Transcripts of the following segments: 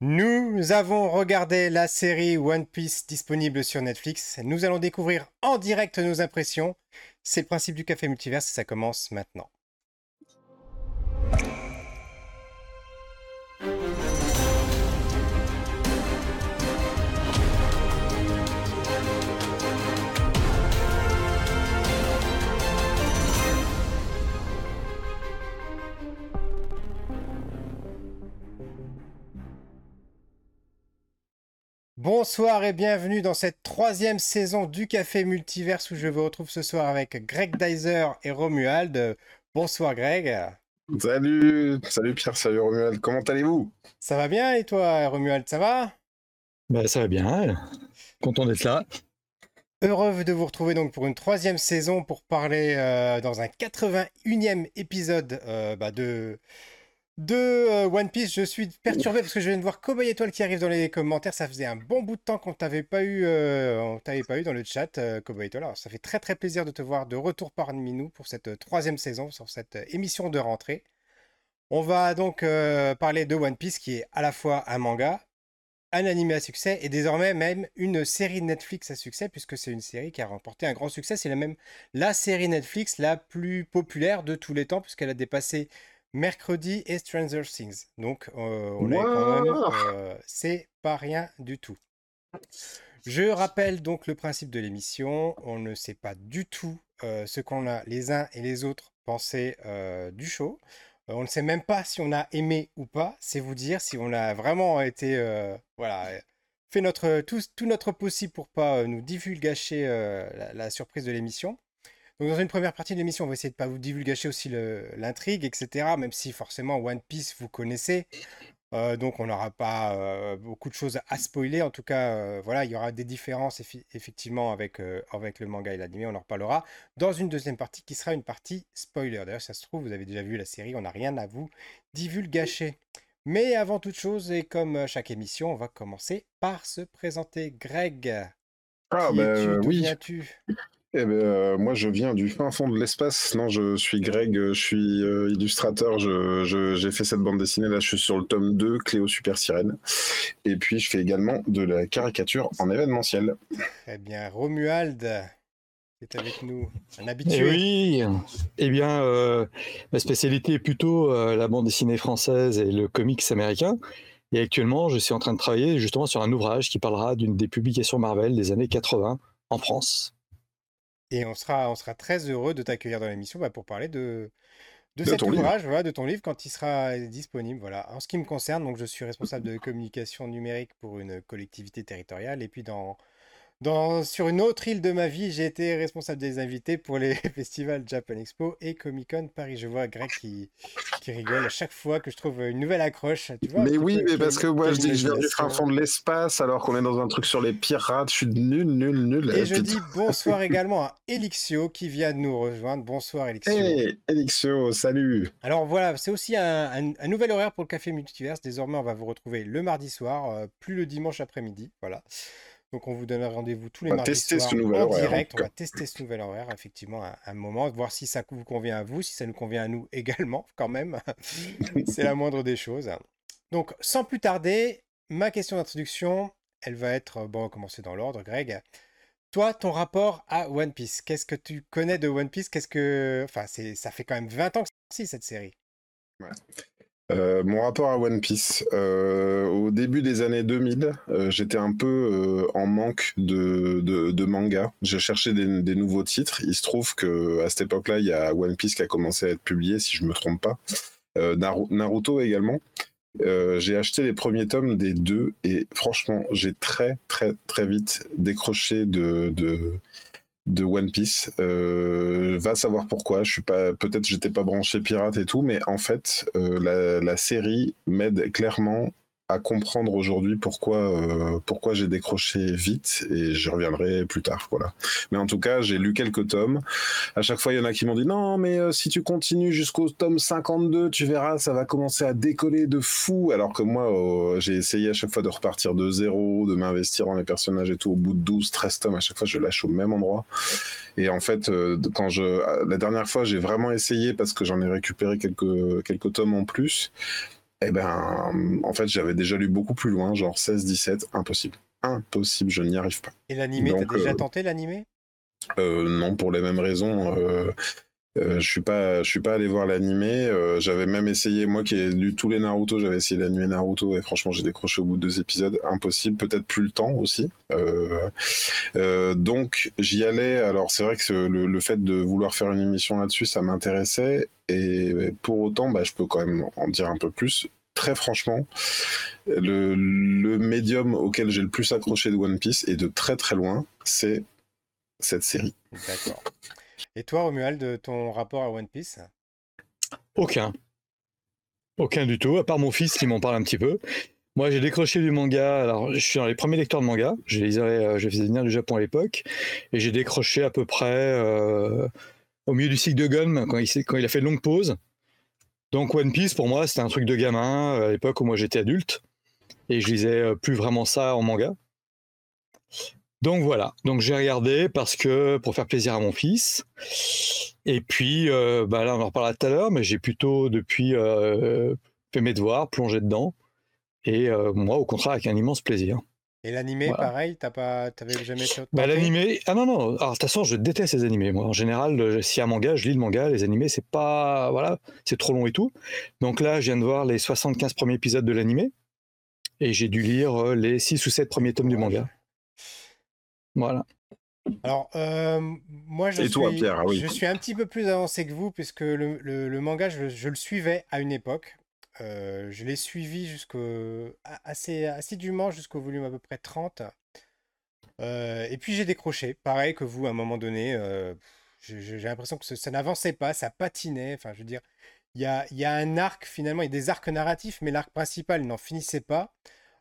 Nous avons regardé la série One Piece disponible sur Netflix. Nous allons découvrir en direct nos impressions. C'est le principe du café multiverse et ça commence maintenant. Bonsoir et bienvenue dans cette troisième saison du Café Multiverse où je vous retrouve ce soir avec Greg Dyser et Romuald. Bonsoir Greg. Salut, salut Pierre, salut Romuald, comment allez-vous? Ça va bien et toi Romuald, ça va? Bah, Ça va bien, content d'être là. Heureux de vous retrouver donc pour une troisième saison pour parler euh, dans un 81e épisode euh, bah, de de euh, One Piece. Je suis perturbé parce que je viens de voir Cowboy Étoile qui arrive dans les commentaires. Ça faisait un bon bout de temps qu'on t'avait pas eu, euh, t'avait pas eu dans le chat, euh, Cowboy Étoile. Alors ça fait très très plaisir de te voir de retour parmi nous pour cette troisième saison, sur cette émission de rentrée. On va donc parler de One Piece qui est à la fois un manga, un animé à succès et désormais même une série Netflix à succès puisque c'est une série qui a remporté un grand succès. C'est même la série Netflix la plus populaire de tous les temps puisqu'elle a dépassé mercredi et Stranger Things. Donc, euh, on quand même. Euh, c'est pas rien du tout. Je rappelle donc le principe de l'émission. On ne sait pas du tout euh, ce qu'on a les uns et les autres pensé du show. on ne sait même pas si on a aimé ou pas. C'est vous dire si on a vraiment été. voilà. Fait notre, tout, tout, notre possible pour pas nous divulgacher la surprise de l'émission. Donc dans une première partie de l'émission, on va essayer de pas vous divulgacher aussi l'intrigue, etc. Même si forcément One Piece vous connaissez, euh, donc on n'aura pas euh, beaucoup de choses à spoiler. En tout cas, euh, voilà, il y aura des différences effectivement avec, avec le manga et l'anime. On en reparlera dans une deuxième partie qui sera une partie spoiler. D'ailleurs, ça se trouve, vous avez déjà vu la série, on n'a rien à vous divulgacher. Mais avant toute chose, et comme chaque émission, on va commencer par se présenter. Greg, ah, qui ben, oui. viens-tu? Eh ben, euh, moi, je viens du fin fond de l'espace. Non, je suis Greg, je suis euh, illustrateur. j'ai fait cette bande dessinée. Là, je suis sur le tome 2, Cléo Super Sirène. Et puis, je fais également de la caricature en événementiel. Eh bien, Romuald est avec nous, un habitué. Eh oui, eh bien, euh, ma spécialité est plutôt la bande dessinée française et le comics américain. Et actuellement, je suis en train de travailler justement sur un ouvrage qui parlera d'une des publications Marvel des années 80 en France. Et on sera, on sera très heureux de t'accueillir dans l'émission bah, pour parler de, de, cet ouvrage, voilà, de ton livre quand il sera disponible. Voilà. En ce qui me concerne, donc, je suis responsable de communication numérique pour une collectivité territoriale. Et puis dans, dans, sur une autre île de ma vie, j'ai été responsable des invités pour les festivals Japan Expo et Comic Con Paris. Je vois Greg qui, qui rigole à chaque fois que je trouve une nouvelle accroche. Tu vois, mais oui, mais parce que moi je dis que je viens du fin fond de l'espace alors qu'on est dans un truc sur les pirates. Je suis nul, nul, nul. Et je dis bonsoir également à Elixio qui vient de nous rejoindre. Bonsoir Elixio. Hey Elixio, salut. Alors voilà, c'est aussi un, un, nouvel horaire pour le Café Multiverse. Désormais, on va vous retrouver le mardi soir, euh, plus le dimanche après-midi. Voilà. Donc on vous donne rendez-vous tous les mardis soirs en direct. On va tester ce nouvel horaire, effectivement, à un moment, voir si ça vous convient à vous, si ça nous convient à nous également, quand même. C'est la moindre des choses. Donc sans plus tarder, ma question d'introduction, elle va être, bon, on va commencer dans l'ordre, Greg. Toi, ton rapport à One Piece, qu'est-ce que tu connais de One Piece? Qu'est-ce que, enfin, ça fait quand même 20 ans que c'est cette série. Ouais. Euh, mon rapport à One Piece. Euh, au début des années 2000, euh, j'étais un peu en manque de, de, manga. Je cherchais des, des, nouveaux titres. Il se trouve que à cette époque-là, il y a One Piece qui a commencé à être publié, si je me trompe pas. Naruto également. j'ai acheté les premiers tomes des deux et franchement, j'ai très très très vite décroché de, de de One Piece. Euh, va savoir pourquoi. Je suis pas, peut-être j'étais pas branché pirate et tout, mais en fait, euh, la, la, série m'aide clairement à comprendre aujourd'hui pourquoi euh, pourquoi j'ai décroché vite et je reviendrai plus tard voilà. Mais en tout cas j'ai lu quelques tomes. À chaque fois il y en a qui m'ont dit non mais euh, si tu continues jusqu'au tome 52 tu verras ça va commencer à décoller de fou. Alors que moi euh, j'ai essayé à chaque fois de repartir de zéro de m'investir dans les personnages et tout. Au bout de 12 13 tomes à chaque fois je lâche au même endroit. Et en fait quand je la dernière fois j'ai vraiment essayé parce que j'en ai récupéré quelques quelques tomes en plus Eh ben, en fait, j'avais déjà lu beaucoup plus loin, genre 16-17, impossible. Impossible, je n'y arrive pas. Et l'animé, t'as déjà tenté l'animé? Non, pour les mêmes raisons. Euh, je suis pas, je suis pas allé voir l'animé. Euh, j'avais même essayé, moi qui ai lu tous les Naruto, j'avais essayé l'animé Naruto et franchement j'ai décroché au bout de deux épisodes. Impossible, peut-être plus le temps aussi. Euh, donc j'y allais. Alors c'est vrai que le, fait de vouloir faire une émission là-dessus, ça m'intéressait et pour autant, bah, je peux quand même en dire un peu plus. Très franchement, le, le médium auquel j'ai le plus accroché de One Piece et de très très loin, c'est cette série. D'accord. Et toi, Romuald, ton rapport à One Piece? Aucun. Aucun du tout, à part mon fils qui m'en parle un petit peu. Moi, j'ai décroché du manga. Alors, je suis dans les premiers lecteurs de manga. Je les euh, je faisais venir du Japon à l'époque. Et j'ai décroché à peu près euh, au milieu du cycle de Gun, quand il, a fait une longue pause. Donc, One Piece, pour moi, c'était un truc de gamin euh, à l'époque où moi j'étais adulte. Et je lisais plus vraiment ça en manga. Donc voilà, donc j'ai regardé parce que pour faire plaisir à mon fils. Et puis euh, bah là on en reparlera tout à l'heure, mais j'ai plutôt depuis euh, fait mes devoirs, plongé dedans. Et euh, moi au contraire avec un immense plaisir. Et l'animé, pareil, t'as pas, t'avais jamais fait bah, l'animé, ah non non. Alors de toute façon, je déteste les animés. Moi, en général, a un manga, je lis le manga. Les animés, c'est pas, voilà, c'est trop long et tout. Donc là, je viens de voir les 75 premiers épisodes de l'animé, et j'ai dû lire les 6 ou 7 premiers tomes du manga. Voilà. Alors, euh, moi, je, suis, ah je suis un petit peu plus avancé que vous, puisque le, manga, je, le suivais à une époque. Euh, je l'ai suivi jusqu'au assez assidûment jusqu'au volume à peu près 30. Euh, et puis j'ai décroché, pareil que vous à un moment donné. j'ai l'impression que ça n'avançait pas, ça patinait. Enfin, je veux dire, il y a, y a, un arc finalement, il y a des arcs narratifs, mais l'arc principal n'en finissait pas.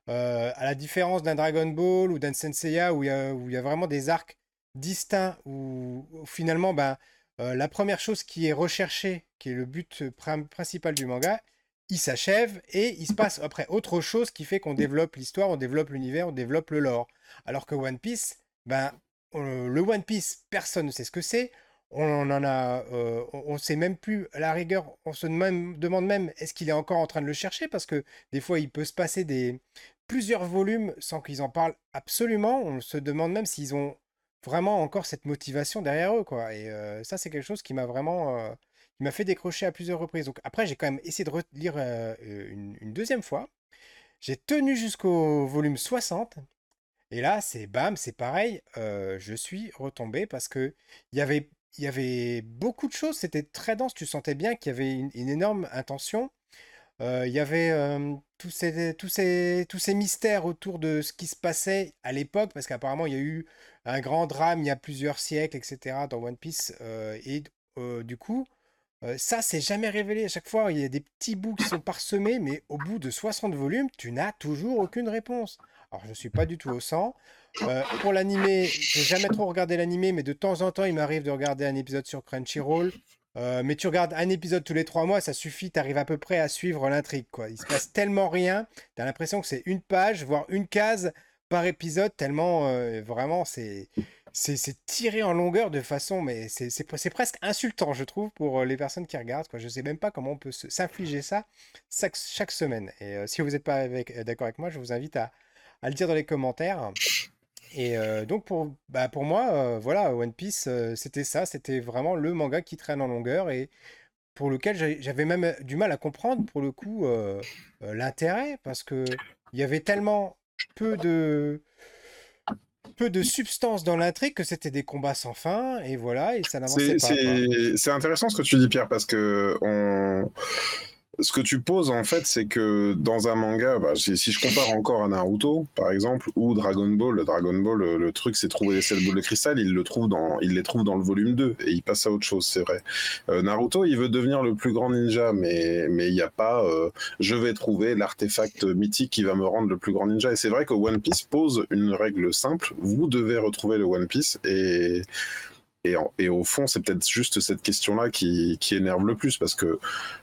Euh, à la différence d'un Dragon Ball ou d'un Senseiya où il y, a vraiment des arcs distincts où, finalement ben, euh, la première chose qui est recherchée, qui est le but principal du manga, il s'achève et il se passe après autre chose qui fait qu'on développe l'histoire, on développe l'univers, on développe le lore. Alors que One Piece, ben, le One Piece, personne ne sait ce que c'est. On en a, euh, on sait même plus, à la rigueur, on se demande même est-ce qu'il est encore en train de le chercher? Parce que des fois il peut se passer des, plusieurs volumes sans qu'ils en parlent absolument. On se demande même s'ils ont vraiment encore cette motivation derrière eux, quoi. Et euh, ça, c'est quelque chose qui m'a vraiment, euh, m'a fait décrocher à plusieurs reprises. Donc après, j'ai quand même essayé de relire euh, une, deuxième fois. J'ai tenu jusqu'au volume 60. Et là, c'est bam, c'est pareil. je suis retombé parce que il y avait, il y avait beaucoup de choses. C'était très dense. Tu sentais bien qu'il y avait une énorme intention. Il y avait tous, ces, tous, ces, tous ces mystères autour de ce qui se passait à l'époque, parce qu'apparemment il y a eu un grand drame il y a plusieurs siècles, etc. dans One Piece. et du coup, ça, c'est jamais révélé. À chaque fois, il y a des petits bouts qui sont parsemés, mais au bout de 60 volumes, tu n'as toujours aucune réponse. Alors, je ne suis pas du tout au 100. pour l'animé, j'ai jamais trop regardé l'animé, mais de temps en temps, il m'arrive de regarder un épisode sur Crunchyroll. Euh, mais tu regardes un épisode tous les trois mois, ça suffit, tu arrives à peu près à suivre l'intrigue. Quoi. Il se passe tellement rien, tu as l'impression que c'est une page, voire une case par épisode, tellement euh, vraiment c'est, c'est, tiré en longueur de façon, mais c'est, presque insultant, je trouve, pour euh, les personnes qui regardent. Quoi. Je ne sais même pas comment on peut s'infliger ça chaque, semaine. Et si vous n'êtes pas d'accord avec moi, je vous invite à le dire dans les commentaires. Et donc pour, bah pour moi, voilà, One Piece, c'était ça, c'était vraiment le manga qui traîne en longueur et pour lequel j'avais même du mal à comprendre pour le coup l'intérêt parce que il y avait tellement peu de peu de substance dans l'intrigue que c'était des combats sans fin et voilà et ça n'avançait pas. C'est intéressant ce que tu dis Pierre parce que on ce que tu poses en fait, c'est que dans un manga, bah, si, je compare encore à Naruto, par exemple, ou Dragon Ball, Dragon Ball, le, truc c'est trouver les sept boules de cristal, il, le trouve dans, il les trouve dans le volume 2 et il passe à autre chose, c'est vrai. Euh, Naruto, il veut devenir le plus grand ninja, mais mais il n'y a pas, euh, je vais trouver l'artefact mythique qui va me rendre le plus grand ninja. Et c'est vrai que One Piece pose une règle simple, vous devez retrouver le One Piece et et, au fond, c'est peut-être juste cette question-là qui, énerve le plus, parce que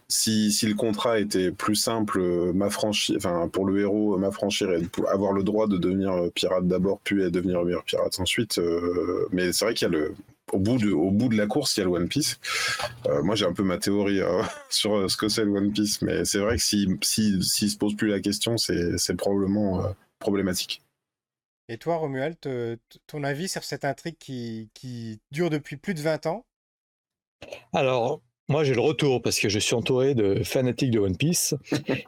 si, le contrat était plus simple, euh, m'affranchir, enfin, pour le héros, m'affranchir et avoir le droit de devenir pirate d'abord, puis devenir meilleur pirate ensuite, euh, mais c'est vrai qu'il y a le, au bout de, au bout de la course, il y a le One Piece. moi, j'ai un peu ma théorie sur ce que c'est le One Piece, mais c'est vrai que s'il si, si, se pose plus la question, c'est probablement problématique. Et toi, Romuald, ton avis sur cette intrigue qui, dure depuis plus de 20 ans? Alors, moi, j'ai le retour parce que je suis entouré de fanatiques de One Piece.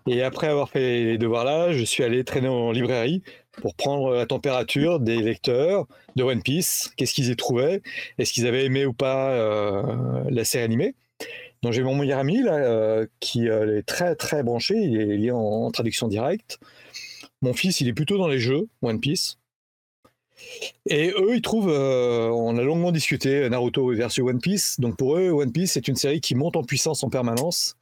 Et après avoir fait les devoirs là, je suis allé traîner en librairie pour prendre la température des lecteurs de One Piece. Qu'est-ce qu'ils y trouvaient Est-ce qu'ils avaient aimé ou pas euh, la série animée Donc, j'ai mon meilleur ami euh, qui euh, est très très branché. Il est lié en traduction directe. Mon fils, il est plutôt dans les jeux One Piece. Et eux, ils trouvent, euh, on a longuement discuté Naruto versus One Piece. Donc pour eux, One Piece c'est une série qui monte en puissance en permanence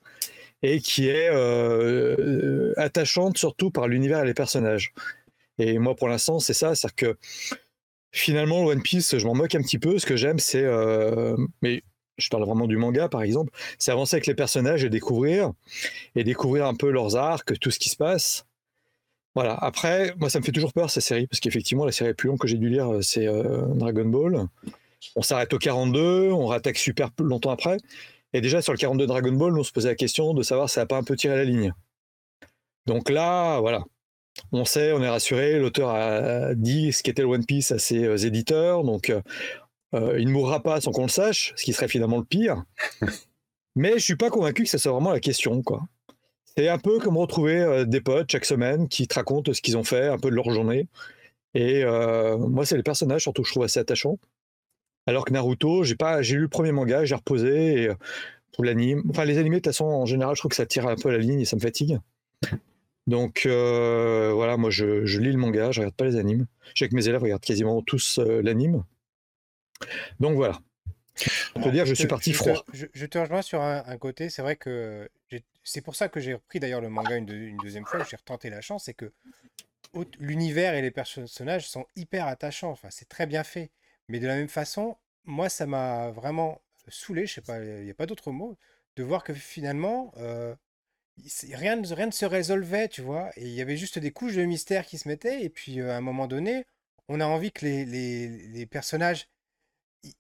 et qui est euh, attachante surtout par l'univers et les personnages. Et moi, pour l'instant, c'est ça, c'est-à-dire que finalement, One Piece, je m'en moque un petit peu. Ce que j'aime, c'est, euh, mais je parle vraiment du manga par exemple, c'est avancer avec les personnages et découvrir et découvrir un peu leurs arcs, tout ce qui se passe. Voilà. Après, moi, ça me fait toujours peur, cette série, parce qu'effectivement, la série la plus longue que j'ai dû lire, euh, c'est euh, Dragon Ball. On s'arrête au 42, on rattaque super longtemps après. Et déjà, sur le 42 Dragon Ball, on se posait la question de savoir si ça n'a pas un peu tiré la ligne. Donc là, voilà. On sait, on est rassuré. L'auteur a dit ce qu'était le One Piece à ses euh, éditeurs. Donc, il ne mourra pas sans qu'on le sache, ce qui serait finalement le pire. Mais je suis pas convaincu que ça soit vraiment la question, quoi. C'est un peu comme retrouver euh, des potes chaque semaine qui te racontent ce qu'ils ont fait, un peu de leur journée. Et euh, moi, c'est les personnages surtout que je trouve assez attachants. Alors que Naruto, j'ai pas, j'ai lu le premier manga, j'ai reposé et euh, pour l'anime. Enfin, les animés, de toute façon, en général, je trouve que ça tire un peu la ligne et ça me fatigue. Donc voilà, moi je, lis le manga, je regarde pas les animes. Je sais que mes élèves regardent quasiment tous l'anime. Donc voilà. On peut dire, je, suis parti froid. je, te rejoins sur un, côté. C'est vrai que c'est pour ça que j'ai repris d'ailleurs le manga une, deuxième fois. J'ai retenté la chance. C'est que l'univers et les personnages sont hyper attachants. Enfin, c'est très bien fait. Mais de la même façon, moi, ça m'a vraiment saoulé. Je sais pas, il n'y a pas d'autre mot. De voir que finalement, euh, rien, rien ne se résolvait, tu vois. Et il y avait juste des couches de mystère qui se mettaient. Et puis, euh, à un moment donné, on a envie que les, les, les personnages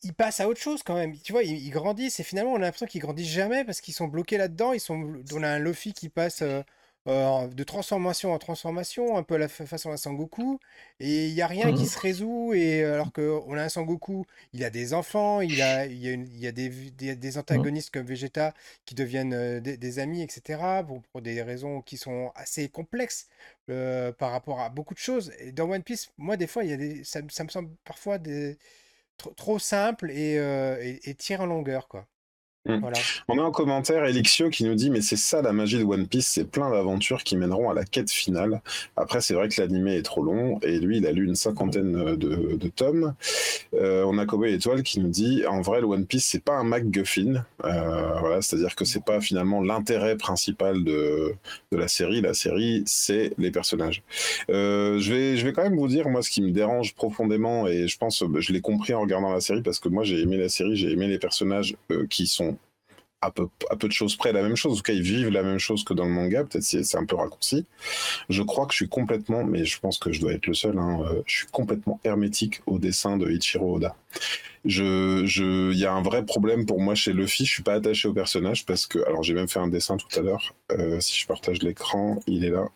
ils passent à autre chose quand même. Tu vois, ils, grandissent et finalement on a l'impression qu'ils grandissent jamais parce qu'ils sont bloqués là-dedans. Ils sont, on a un Luffy qui passe euh, euh, de transformation en transformation, un peu à la façon d'un Sangoku, et il y a rien qui mmh. se résout. Et alors qu'on a un Sangoku, il a des enfants, il a, il y a, il y a des, des, mmh. antagonistes comme Vegeta qui deviennent euh, des, amis, etc. Pour des raisons qui sont assez complexes par rapport à beaucoup de choses. Et dans One Piece, moi des fois, il y a des, ça, ça me semble parfois des trop, simple et, euh, et, tire en longueur, quoi. Mmh. On a un commentaire Elixio qui nous dit mais c'est ça la magie de One Piece, c'est plein d'aventures qui mèneront à la quête finale. Après c'est vrai que l'animé est trop long et lui il a lu une cinquantaine de, de tomes. Euh, on a Cowboy Étoile qui nous dit en vrai le One Piece c'est pas un MacGuffin, euh, voilà c'est-à-dire que c'est pas finalement l'intérêt principal de, de la série. La série c'est les personnages. Euh, je vais je vais quand même vous dire moi ce qui me dérange profondément et je pense je l'ai compris en regardant la série parce que moi j'ai aimé la série, j'ai aimé les personnages qui sont à peu, de choses près la même chose. En tout cas, ils vivent la même chose que dans le manga. Peut-être c'est un peu raccourci. Je crois que je suis complètement, mais je pense que je dois être le seul, hein, euh, je suis complètement hermétique au dessin de Ichiro Oda. Il y a un vrai problème pour moi chez Luffy. Je suis pas attaché au personnage parce que, alors j'ai même fait un dessin tout à l'heure. Euh, si je partage l'écran, il est là.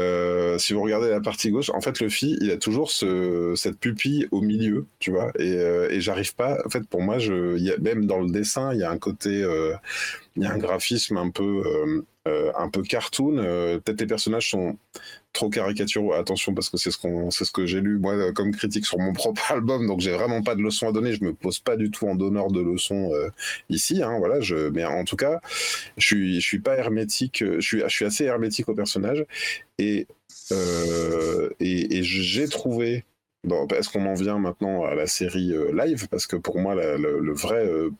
Euh, si vous regardez la partie gauche, en fait, Luffy, il a toujours ce, cette pupille au milieu, tu vois, et, euh, et j'arrive pas. En fait, pour moi, je, y a, même dans le dessin, il y a un côté, euh, il y a un graphisme un peu, euh, un peu cartoon. Peut-être les personnages sont trop caricaturaux. Attention, parce que c'est ce ce que j'ai lu moi comme critique sur mon propre album, donc j'ai vraiment pas de leçons à donner. Je me pose pas du tout en donneur de leçons ici, hein, voilà. Mais en tout cas, je suis, je suis pas hermétique. Je suis, je suis assez hermétique au personnage et euh, et, j'ai trouvé est-ce qu'on en vient maintenant à la série euh, live? Parce que pour moi, le, vrai euh,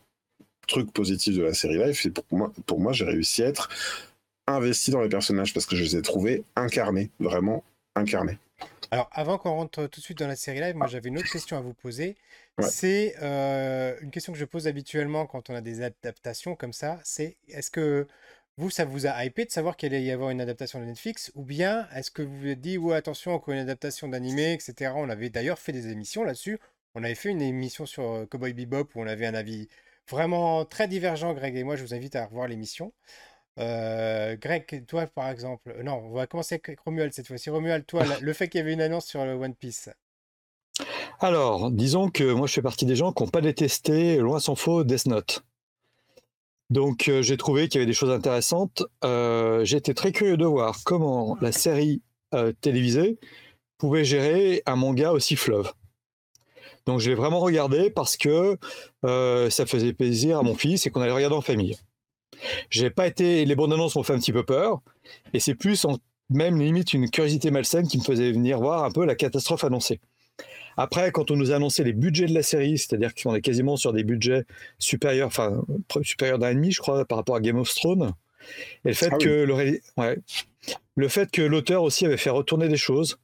truc positif de la série live, c'est pour moi, pour moi j'ai réussi à être investi dans les personnages parce que je les ai trouvés incarnés, vraiment incarnés. Alors, avant qu'on rentre tout de suite dans la série live, moi j'avais une autre question à vous poser. C'est une question que je pose habituellement quand on a des adaptations comme ça. C'est est-ce que vous, ça vous a hypé de savoir qu'il allait y avoir une adaptation de Netflix Ou bien est-ce que vous vous êtes dit, ouais, attention, encore une adaptation d'animé, etc. On avait d'ailleurs fait des émissions là-dessus. On avait fait une émission sur Cowboy Bebop où on avait un avis vraiment très divergent, Greg et moi. Je vous invite à revoir l'émission. Greg, toi par exemple, non, on va commencer avec Romuald cette fois-ci. Romuald, toi, le fait qu'il y avait une annonce sur le One Piece. Alors, disons que moi je fais partie des gens qui n'ont pas détesté, loin s'en faut, Death Note. Donc j'ai trouvé qu'il y avait des choses intéressantes. J'étais très curieux de voir comment la série télévisée pouvait gérer un manga aussi fleuve. Donc je l'ai vraiment regardé parce que ça faisait plaisir à mon fils et qu'on allait regarder en famille. J'ai pas été, les bandes annonces m'ont fait un petit peu peur, et c'est plus en, même limite une curiosité malsaine qui me faisait venir voir un peu la catastrophe annoncée. Après, quand on nous a annoncé les budgets de la série, c'est-à-dire qu'on est quasiment sur des budgets supérieurs, enfin supérieurs d'un demi, je crois, par rapport à Game of Thrones, et le fait ah que le, ouais, le fait que l'auteur aussi avait fait retourner des choses.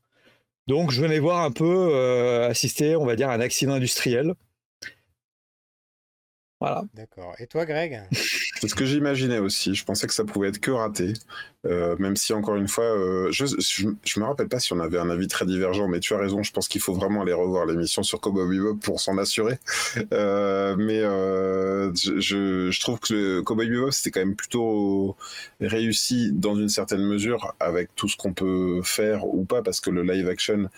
Donc, je venais voir un peu euh, assister, on va dire, à un accident industriel. Voilà. D'accord. Et toi, Greg? C'est ce que j'imaginais aussi. Je pensais que ça pouvait être que raté. Euh, même si, encore une fois, euh, je, je, me rappelle pas si on avait un avis très divergent, mais tu as raison. Je pense qu'il faut vraiment aller revoir l'émission sur Cowboy Bebop pour s'en assurer. Euh, mais je, je, trouve que le Cowboy Bebop, c'était quand même plutôt réussi dans une certaine mesure avec tout ce qu'on peut faire ou pas, parce que le live action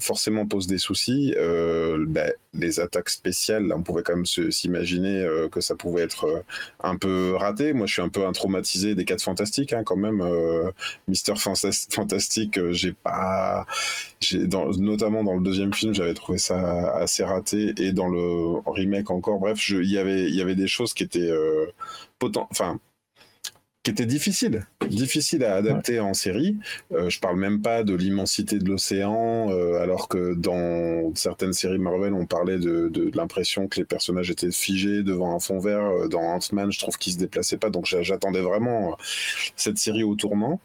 forcément pose des soucis. Ben, les attaques spéciales, on pouvait quand même s'imaginer que ça pouvait être un peu raté. Moi, je suis un peu un traumatisé des 4 fantastiques, hein, quand même. Euh, Mister Fantastique, euh, j'ai pas, notamment dans le deuxième film, j'avais trouvé ça assez raté, et dans le remake encore. Bref, il y avait, y avait des choses qui étaient euh, enfin qui était difficile, difficile à adapter en série. Euh, je parle même pas de l'immensité de l'océan, euh, alors que dans certaines séries Marvel, on parlait de, l'impression que les personnages étaient figés devant un fond vert. Euh, dans Ant-Man, je trouve qu'ils se déplaçaient pas, donc j'attendais vraiment cette série au tournant.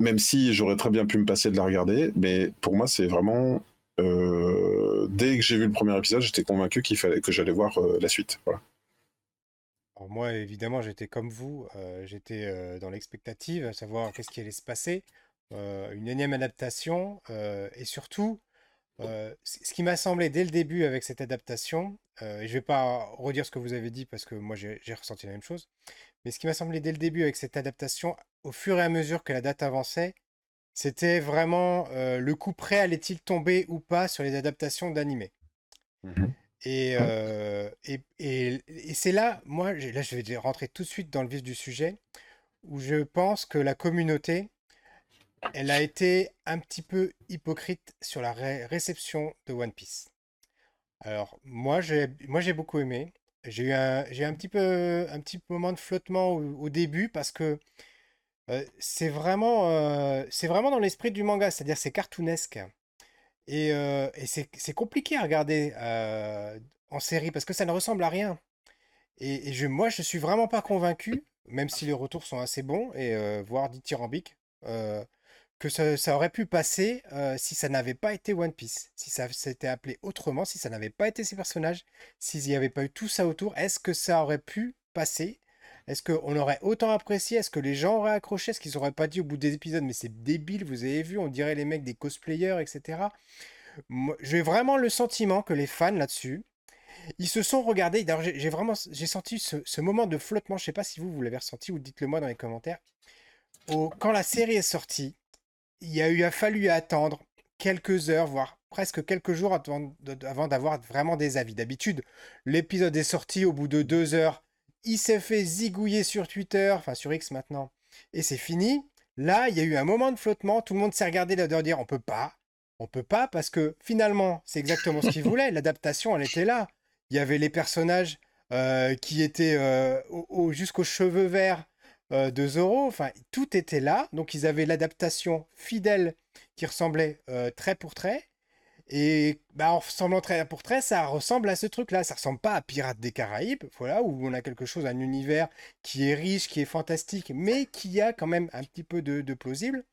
Même si j'aurais très bien pu me passer de la regarder, mais pour moi, c'est vraiment dès que j'ai vu le premier épisode, j'étais convaincu qu'il fallait que j'allais voir la suite. Voilà moi, évidemment, j'étais comme vous, j'étais dans l'expectative, à savoir qu'est-ce qui allait se passer, une énième adaptation, et surtout, ce qui m'a semblé dès le début avec cette adaptation, et je vais pas redire ce que vous avez dit parce que moi j'ai ressenti la même chose, mais ce qui m'a semblé dès le début avec cette adaptation, au fur et à mesure que la date avançait, c'était vraiment le coup prêt allait-il tomber ou pas sur les adaptations d'animés. Mmh et, et, et, c'est là, moi, là, je vais rentrer tout de suite dans le vif du sujet, où je pense que la communauté, elle a été un petit peu hypocrite sur la réception de One Piece. Alors, moi, j'ai, beaucoup aimé. J'ai eu un, un petit peu, un petit moment de flottement au, début parce que c'est vraiment, c'est vraiment dans l'esprit du manga, c'est-à-dire c'est cartoonesque. Et, c'est compliqué à regarder en série parce que ça ne ressemble à rien. Et, je, moi, je suis vraiment pas convaincu, même si les retours sont assez bons et voire dithyrambiques, que ça, aurait pu passer si ça n'avait pas été One Piece, si ça s'était appelé autrement, si ça n'avait pas été ces personnages, s'il n'y avait pas eu tout ça autour, est-ce que ça aurait pu passer? Est-ce qu'on aurait autant apprécié Est-ce que les gens auraient accroché Est-ce qu'ils n'auraient pas dit au bout des épisodes, mais c'est débile, vous avez vu, on dirait les mecs des cosplayers, etc. J'ai vraiment le sentiment que les fans là-dessus, ils se sont regardés. D'ailleurs, j'ai vraiment senti ce, moment de flottement. Je sais pas si vous, vous l'avez ressenti ou dites-le moi dans les commentaires. quand la série est sortie, il a fallu attendre quelques heures, voire presque quelques jours avant d'avoir vraiment des avis. D'habitude, l'épisode est sorti au bout de deux heures il s'est fait zigouiller sur Twitter, enfin sur X maintenant, et c'est fini. Là, il y a eu un moment de flottement, tout le monde s'est regardé là de dire on peut pas, on peut pas, parce que finalement, c'est exactement ce qu'il voulait, l'adaptation, elle était là. Il y avait les personnages euh, qui étaient euh, jusqu'aux cheveux verts euh, de Zoro, enfin, tout était là, donc ils avaient l'adaptation fidèle qui ressemblait trait pour trait, et bah, en ressemblant trait pour trait, ça ressemble à ce truc-là. Ça ressemble pas à Pirates des Caraïbes, voilà, où on a quelque chose, un univers qui est riche, qui est fantastique, mais qui a quand même un petit peu de, plausible.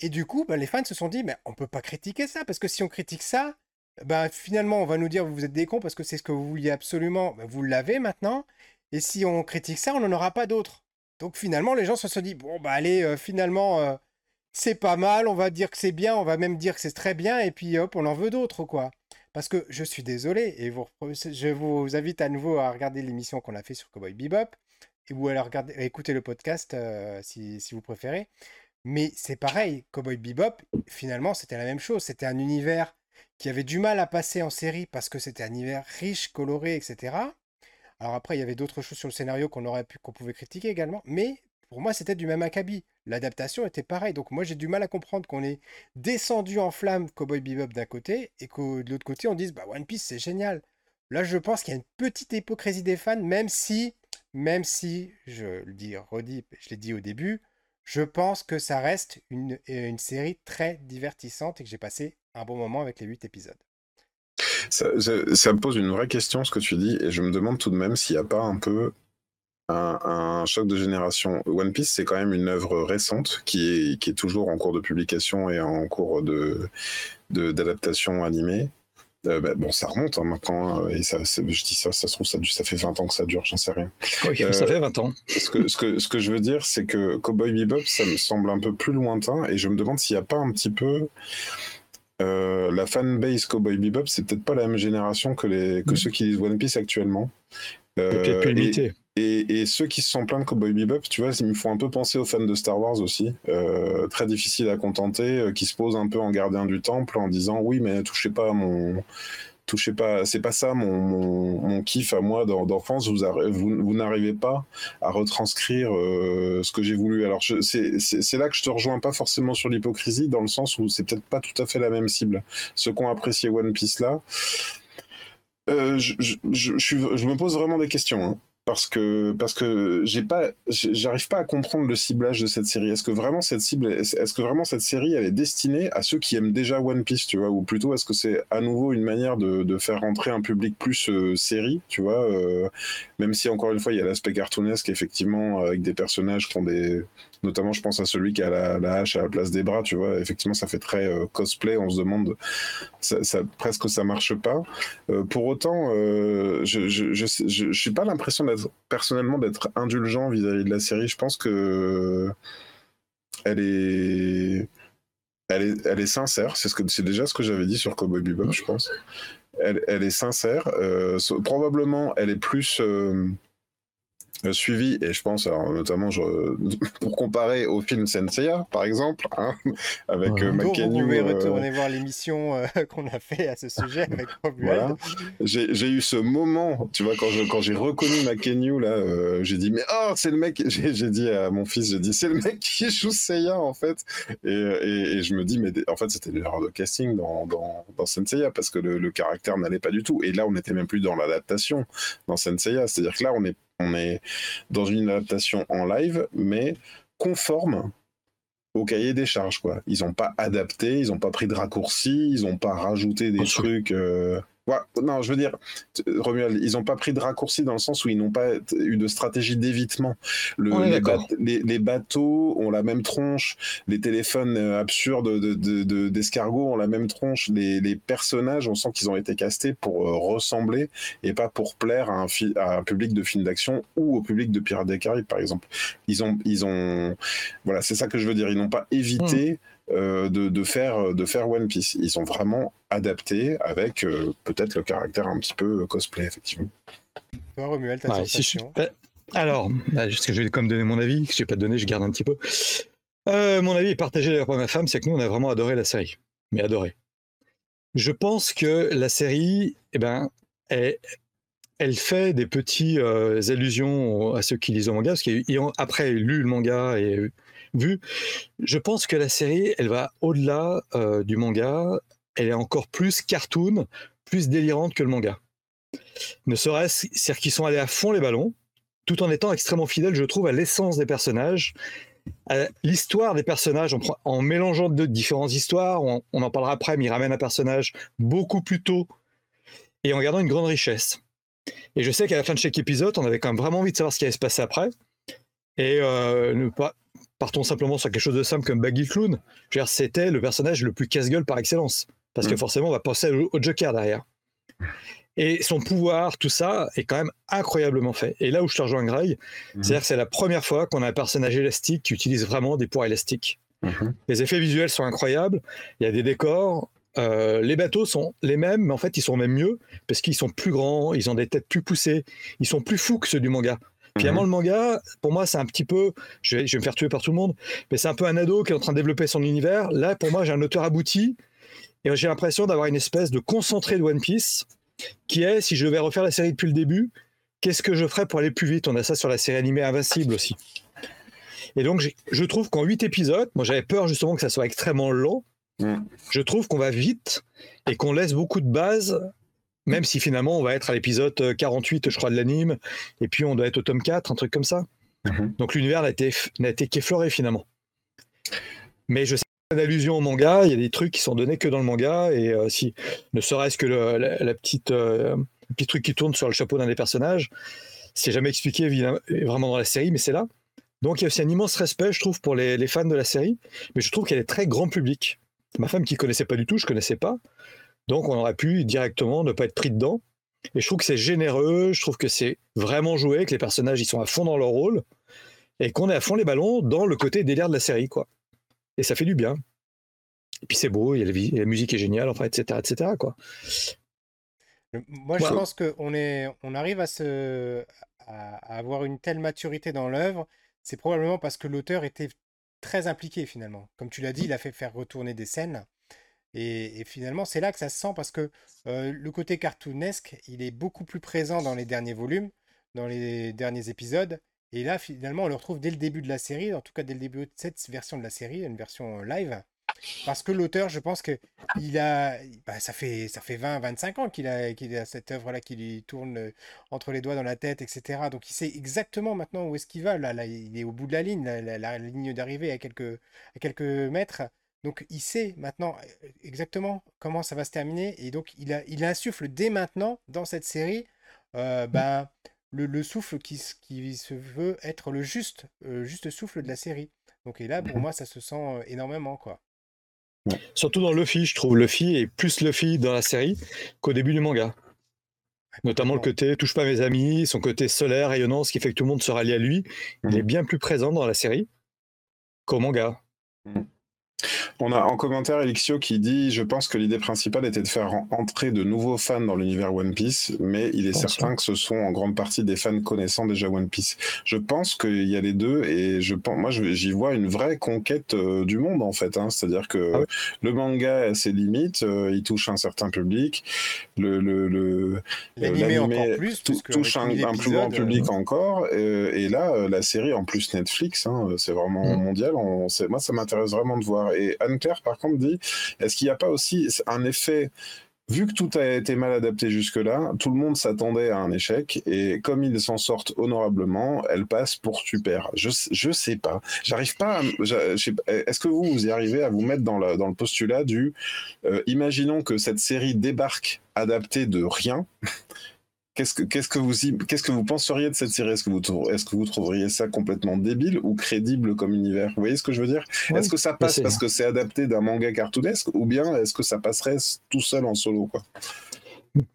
Et du coup, bah, les fans se sont dit, mais on peut pas critiquer ça, parce que si on critique ça, bah, finalement, on va nous dire, vous êtes des cons, parce que c'est ce que vous vouliez absolument, bah, vous l'avez maintenant. Et si on critique ça, on n'en aura pas d'autres. Donc finalement, les gens se sont dit, bon, bah allez, euh, finalement, euh, c'est pas mal, on va dire que c'est bien, on va même dire que c'est très bien, et puis hop, on en veut d'autres, quoi. Parce que je suis désolé, et je vous invite à nouveau à regarder l'émission qu'on a fait sur Cowboy Bebop, ou à, regarder, écouter le podcast euh, si, si, vous préférez. Mais c'est pareil, Cowboy Bebop, finalement, c'était la même chose. C'était un univers qui avait du mal à passer en série parce que c'était un univers riche, coloré, etc. Alors après, il y avait d'autres choses sur le scénario qu'on aurait pu, qu'on pouvait critiquer également, mais pour moi, c'était du même acabit. L'adaptation était pareille. Donc moi, j'ai du mal à comprendre qu'on ait descendu en flamme Cowboy Bebop d'un côté et que de l'autre côté, on dise bah One Piece, c'est génial. Là, je pense qu'il y a une petite hypocrisie des fans, même si, même si, je le dis, redis, je l'ai dit au début, je pense que ça reste une, une série très divertissante et que j'ai passé un bon moment avec les 8 épisodes. Ça, me pose une vraie question ce que tu dis et je me demande tout de même s'il n'y a pas un peu un, choc de génération. One Piece, c'est quand même une œuvre récente qui est, qui est toujours en cours de publication et en cours de d'adaptation animée. Euh, bah, bon, ça remonte hein, maintenant, hein, et ça, je dis ça, ça se trouve, ça, ça fait 20 ans que ça dure, j'en sais rien. Oui, ça euh, fait 20 ans. Ce que, ce, que, ce que je veux dire, c'est que Cowboy Bebop, ça me semble un peu plus lointain, et je me demande s'il n'y a pas un petit peu. Euh, la fanbase Cowboy Bebop, c'est peut-être pas la même génération que, les, que mm. ceux qui lisent One Piece actuellement. peut-être plus limité. Et, ceux qui se sont pleins de Cowboy Bebop, tu vois, ils me font un peu penser aux fans de Star Wars aussi. Euh, très difficile à contenter, euh, qui se posent un peu en gardien du temple en disant oui, mais touchez pas mon. Touchez pas, c'est pas ça mon, mon, kiff à moi d'enfance. Vous, vous, n'arrivez pas à retranscrire euh, ce que j'ai voulu. Alors c'est là que je te rejoins pas forcément sur l'hypocrisie, dans le sens où c'est peut-être pas tout à fait la même cible. Ceux qui ont apprécié One Piece là, je, je, je, je, me pose vraiment des questions. Hein parce que parce que j'ai pas j'arrive pas à comprendre le ciblage de cette série. Est-ce que vraiment cette cible est-ce que vraiment cette série elle est destinée à ceux qui aiment déjà One Piece, tu vois, ou plutôt est-ce que c'est à nouveau une manière de, de, faire rentrer un public plus euh, série, tu vois, euh, même si encore une fois il y a l'aspect cartoonesque effectivement avec des personnages qui ont des Notamment, je pense à celui qui a la, hache à la place des bras, tu vois. Effectivement, ça fait très euh, cosplay. On se demande, ça, ça, presque ça marche pas. Euh, pour autant, euh, je, je, suis pas l'impression personnellement d'être indulgent vis-à-vis de la série. Je pense que elle est, elle est, elle est sincère. C'est ce déjà ce que j'avais dit sur Cowboy Bebop, je pense. Elle est sincère. probablement, elle est plus suivi, et je pense notamment je, pour comparer au film Senseiya, par exemple, hein, avec ouais. euh, Vous pouvez euh, retourner voir l'émission euh, qu'on a fait à ce sujet avec voilà. J'ai eu ce moment, tu vois, quand j'ai quand reconnu Makenyu, là, euh, j'ai dit, mais oh, c'est le mec, j'ai dit à mon fils, j'ai dit, c'est le mec qui joue Seiya, en fait. Et, et, et je me dis, mais en fait, c'était l'erreur de casting dans, dans, dans Senseiya, parce que le, le caractère n'allait pas du tout. Et là, on n'était même plus dans l'adaptation dans Senseiya. C'est-à-dire que là, on est on est dans une adaptation en live, mais conforme au cahier des charges. Quoi. Ils n'ont pas adapté, ils n'ont pas pris de raccourcis, ils n'ont pas rajouté des trucs. Euh, non, je veux dire, Romuald, ils n'ont pas pris de raccourci dans le sens où ils n'ont pas eu de stratégie d'évitement. Le, les, bateaux ont la même tronche, les téléphones euh, absurdes d'escargots de, ont la même tronche, les, personnages, on sent qu'ils ont été castés pour euh, ressembler et pas pour plaire à un, à un public de films d'action ou au public de Pirates des Caraïbes, par exemple. Ils ont, ils ont, voilà, c'est ça que je veux dire. Ils n'ont pas évité. Hmm. Euh, de, faire, de faire One Piece. Ils sont vraiment adaptés avec euh, peut-être le caractère un petit peu cosplay, effectivement. Romuald, ta bah, Alors, bah, que je vais comme donner mon avis, que je n'ai pas donné, je garde un petit peu. Euh, mon avis est partagé par ma femme, c'est que nous, on a vraiment adoré la série. Mais adoré. Je pense que la série, eh ben, elle, elle fait des petites allusions à ceux qui lisent le manga, parce qu'après lu le manga et vu. Je pense que la série, elle va au-delà euh, du manga. Elle est encore plus cartoon, plus délirante que le manga. Ne serait-ce, c'est-à-dire qu'ils sont allés à fond les ballons, tout en étant extrêmement fidèles, je trouve, à l'essence des personnages, à l'histoire des personnages, en, mélangeant de différentes histoires. On, en parlera après, mais ils ramènent un personnage beaucoup plus tôt et en gardant une grande richesse. Et je sais qu'à la fin de chaque épisode, on avait quand même vraiment envie de savoir ce qui allait se passer après. Et euh, ne pas, partons simplement sur quelque chose de simple comme Baggy Clown. C'était le personnage le plus casse-gueule par excellence. Parce que mm. forcément, on va penser au, Joker derrière. Et son pouvoir, tout ça, est quand même incroyablement fait. Et là où je te rejoins, Greg, mm. c'est-à-dire que c'est la première fois qu'on a un personnage élastique qui utilise vraiment des pouvoirs élastiques. Mm-hmm. Les effets visuels sont incroyables. Il y a des décors. euh, les bateaux sont les mêmes, mais en fait, ils sont même mieux parce qu'ils sont plus grands, ils ont des têtes plus poussées, ils sont plus fous que ceux du manga. Finalement, Mhm. le manga, pour moi, c'est un petit peu. Je vais, je vais me faire tuer par tout le monde, mais c'est un peu un ado qui est en train de développer son univers. Là, pour moi, j'ai un auteur abouti et j'ai l'impression d'avoir une espèce de concentré de One Piece qui est, si je devais refaire la série depuis le début, qu'est-ce que je ferais pour aller plus vite? On a ça sur la série animée Invincible aussi. Et donc, je trouve qu'en 8 épisodes, moi j'avais peur justement que ça soit extrêmement long. Mm. Je trouve qu'on va vite et qu'on laisse beaucoup de bases, même si finalement on va être à l'épisode euh, 48, je crois, de l'anime, et puis on doit être au tome 4, un truc comme ça. Mhm. Donc l'univers n'a été, n'a été qu'effleuré finalement. Mais je sais d'allusions au manga, il y a des trucs qui sont donnés que dans le manga, et euh, si ne serait-ce que le, la, la petite, euh, le petit truc qui tourne sur le chapeau d'un des personnages, c'est jamais expliqué vraiment dans la série, mais c'est là. Donc il y a aussi un immense respect, je trouve, pour les, les fans de la série, mais je trouve qu'elle est très grand public. Ma femme qui connaissait pas du tout, je connaissais pas, donc on aurait pu directement ne pas être pris dedans. Et je trouve que c'est généreux, je trouve que c'est vraiment joué, que les personnages ils sont à fond dans leur rôle, et qu'on est à fond les ballons dans le côté délire de la série, quoi. Et ça fait du bien. Et puis c'est beau, il y a la, musique est géniale, enfin, etc., etc., quoi. Le- Moi, je pense qu'on est, on arrive à, se, à, à avoir une telle maturité dans l'œuvre. C'est probablement parce que l'auteur était très impliqué finalement. Comme tu l'as dit, il a fait faire retourner des scènes. Et, finalement, c'est là que ça se sent parce que le côté cartoonesque, il est beaucoup plus présent dans les derniers volumes, dans les derniers épisodes. Et là, finalement, on le retrouve dès le début de la série, en tout cas dès le début de cette version de la série, une version live. Parce que l'auteur, je pense que il a, bah, ça fait, ça fait 20, 25 ans qu'il a, qu'il a cette œuvre-là qui lui tourne entre les doigts dans la tête, etc. Donc il sait exactement maintenant où est-ce qu'il va. Là, il est au bout de la ligne, la ligne d'arrivée à quelques, à quelques mètres. Donc il sait maintenant euh, exactement comment ça va se terminer. Et donc il, a, il insuffle dès maintenant dans cette série euh, ben, le, le souffle qui, se veut être le juste, euh, juste souffle de la série. Donc et là, pour Mhm. moi, ça se sent énormément, quoi. Surtout dans Luffy, je trouve Luffy est plus Luffy dans la série qu'au début du manga. Notamment le côté touche pas mes amis, son côté solaire, rayonnant, ce qui fait que tout le monde se rallie à lui. Il Mhm. est bien plus présent dans la série qu'au manga. On a en commentaire Elixio qui dit Je pense que l'idée principale était de faire en- entrer de nouveaux fans dans l'univers One Piece, mais il est certain que ce sont en grande partie des fans connaissant déjà One Piece. Je pense qu'il y a les deux et je pense, moi j'y vois une vraie conquête euh, du monde en fait. hein. C'est-à-dire que Ah oui. le manga a ses limites, euh, il touche un certain public, le, le, le- encore plus, touche un, avec 1000 un plus grand public encore. euh, et là, euh, la série en plus Netflix, hein, c'est vraiment Mm. mondial. On, moi, ça m'intéresse vraiment de voir. Et Anne-Claire, par contre, dit est-ce qu'il n'y a pas aussi un effet Vu que tout a été mal adapté jusque-là, tout le monde s'attendait à un échec et comme ils s'en sortent honorablement, elle passe pour super. Je, je sais pas. J'arrive pas. Est-ce que vous, y arrivez à vous mettre dans le postulat du euh, imaginons que cette série débarque adaptée de rien Qu'est-ce que, qu'est-ce que vous, y- qu'est-ce que vous penseriez de cette série? Est-ce que vous, est-ce que vous trouveriez ça complètement débile ou crédible comme univers? Vous voyez ce que je veux dire? Ouais. Est-ce que ça passe c'est- parce que c'est adapté d'un manga cartoonesque ou bien est-ce que ça passerait tout seul en solo quoi?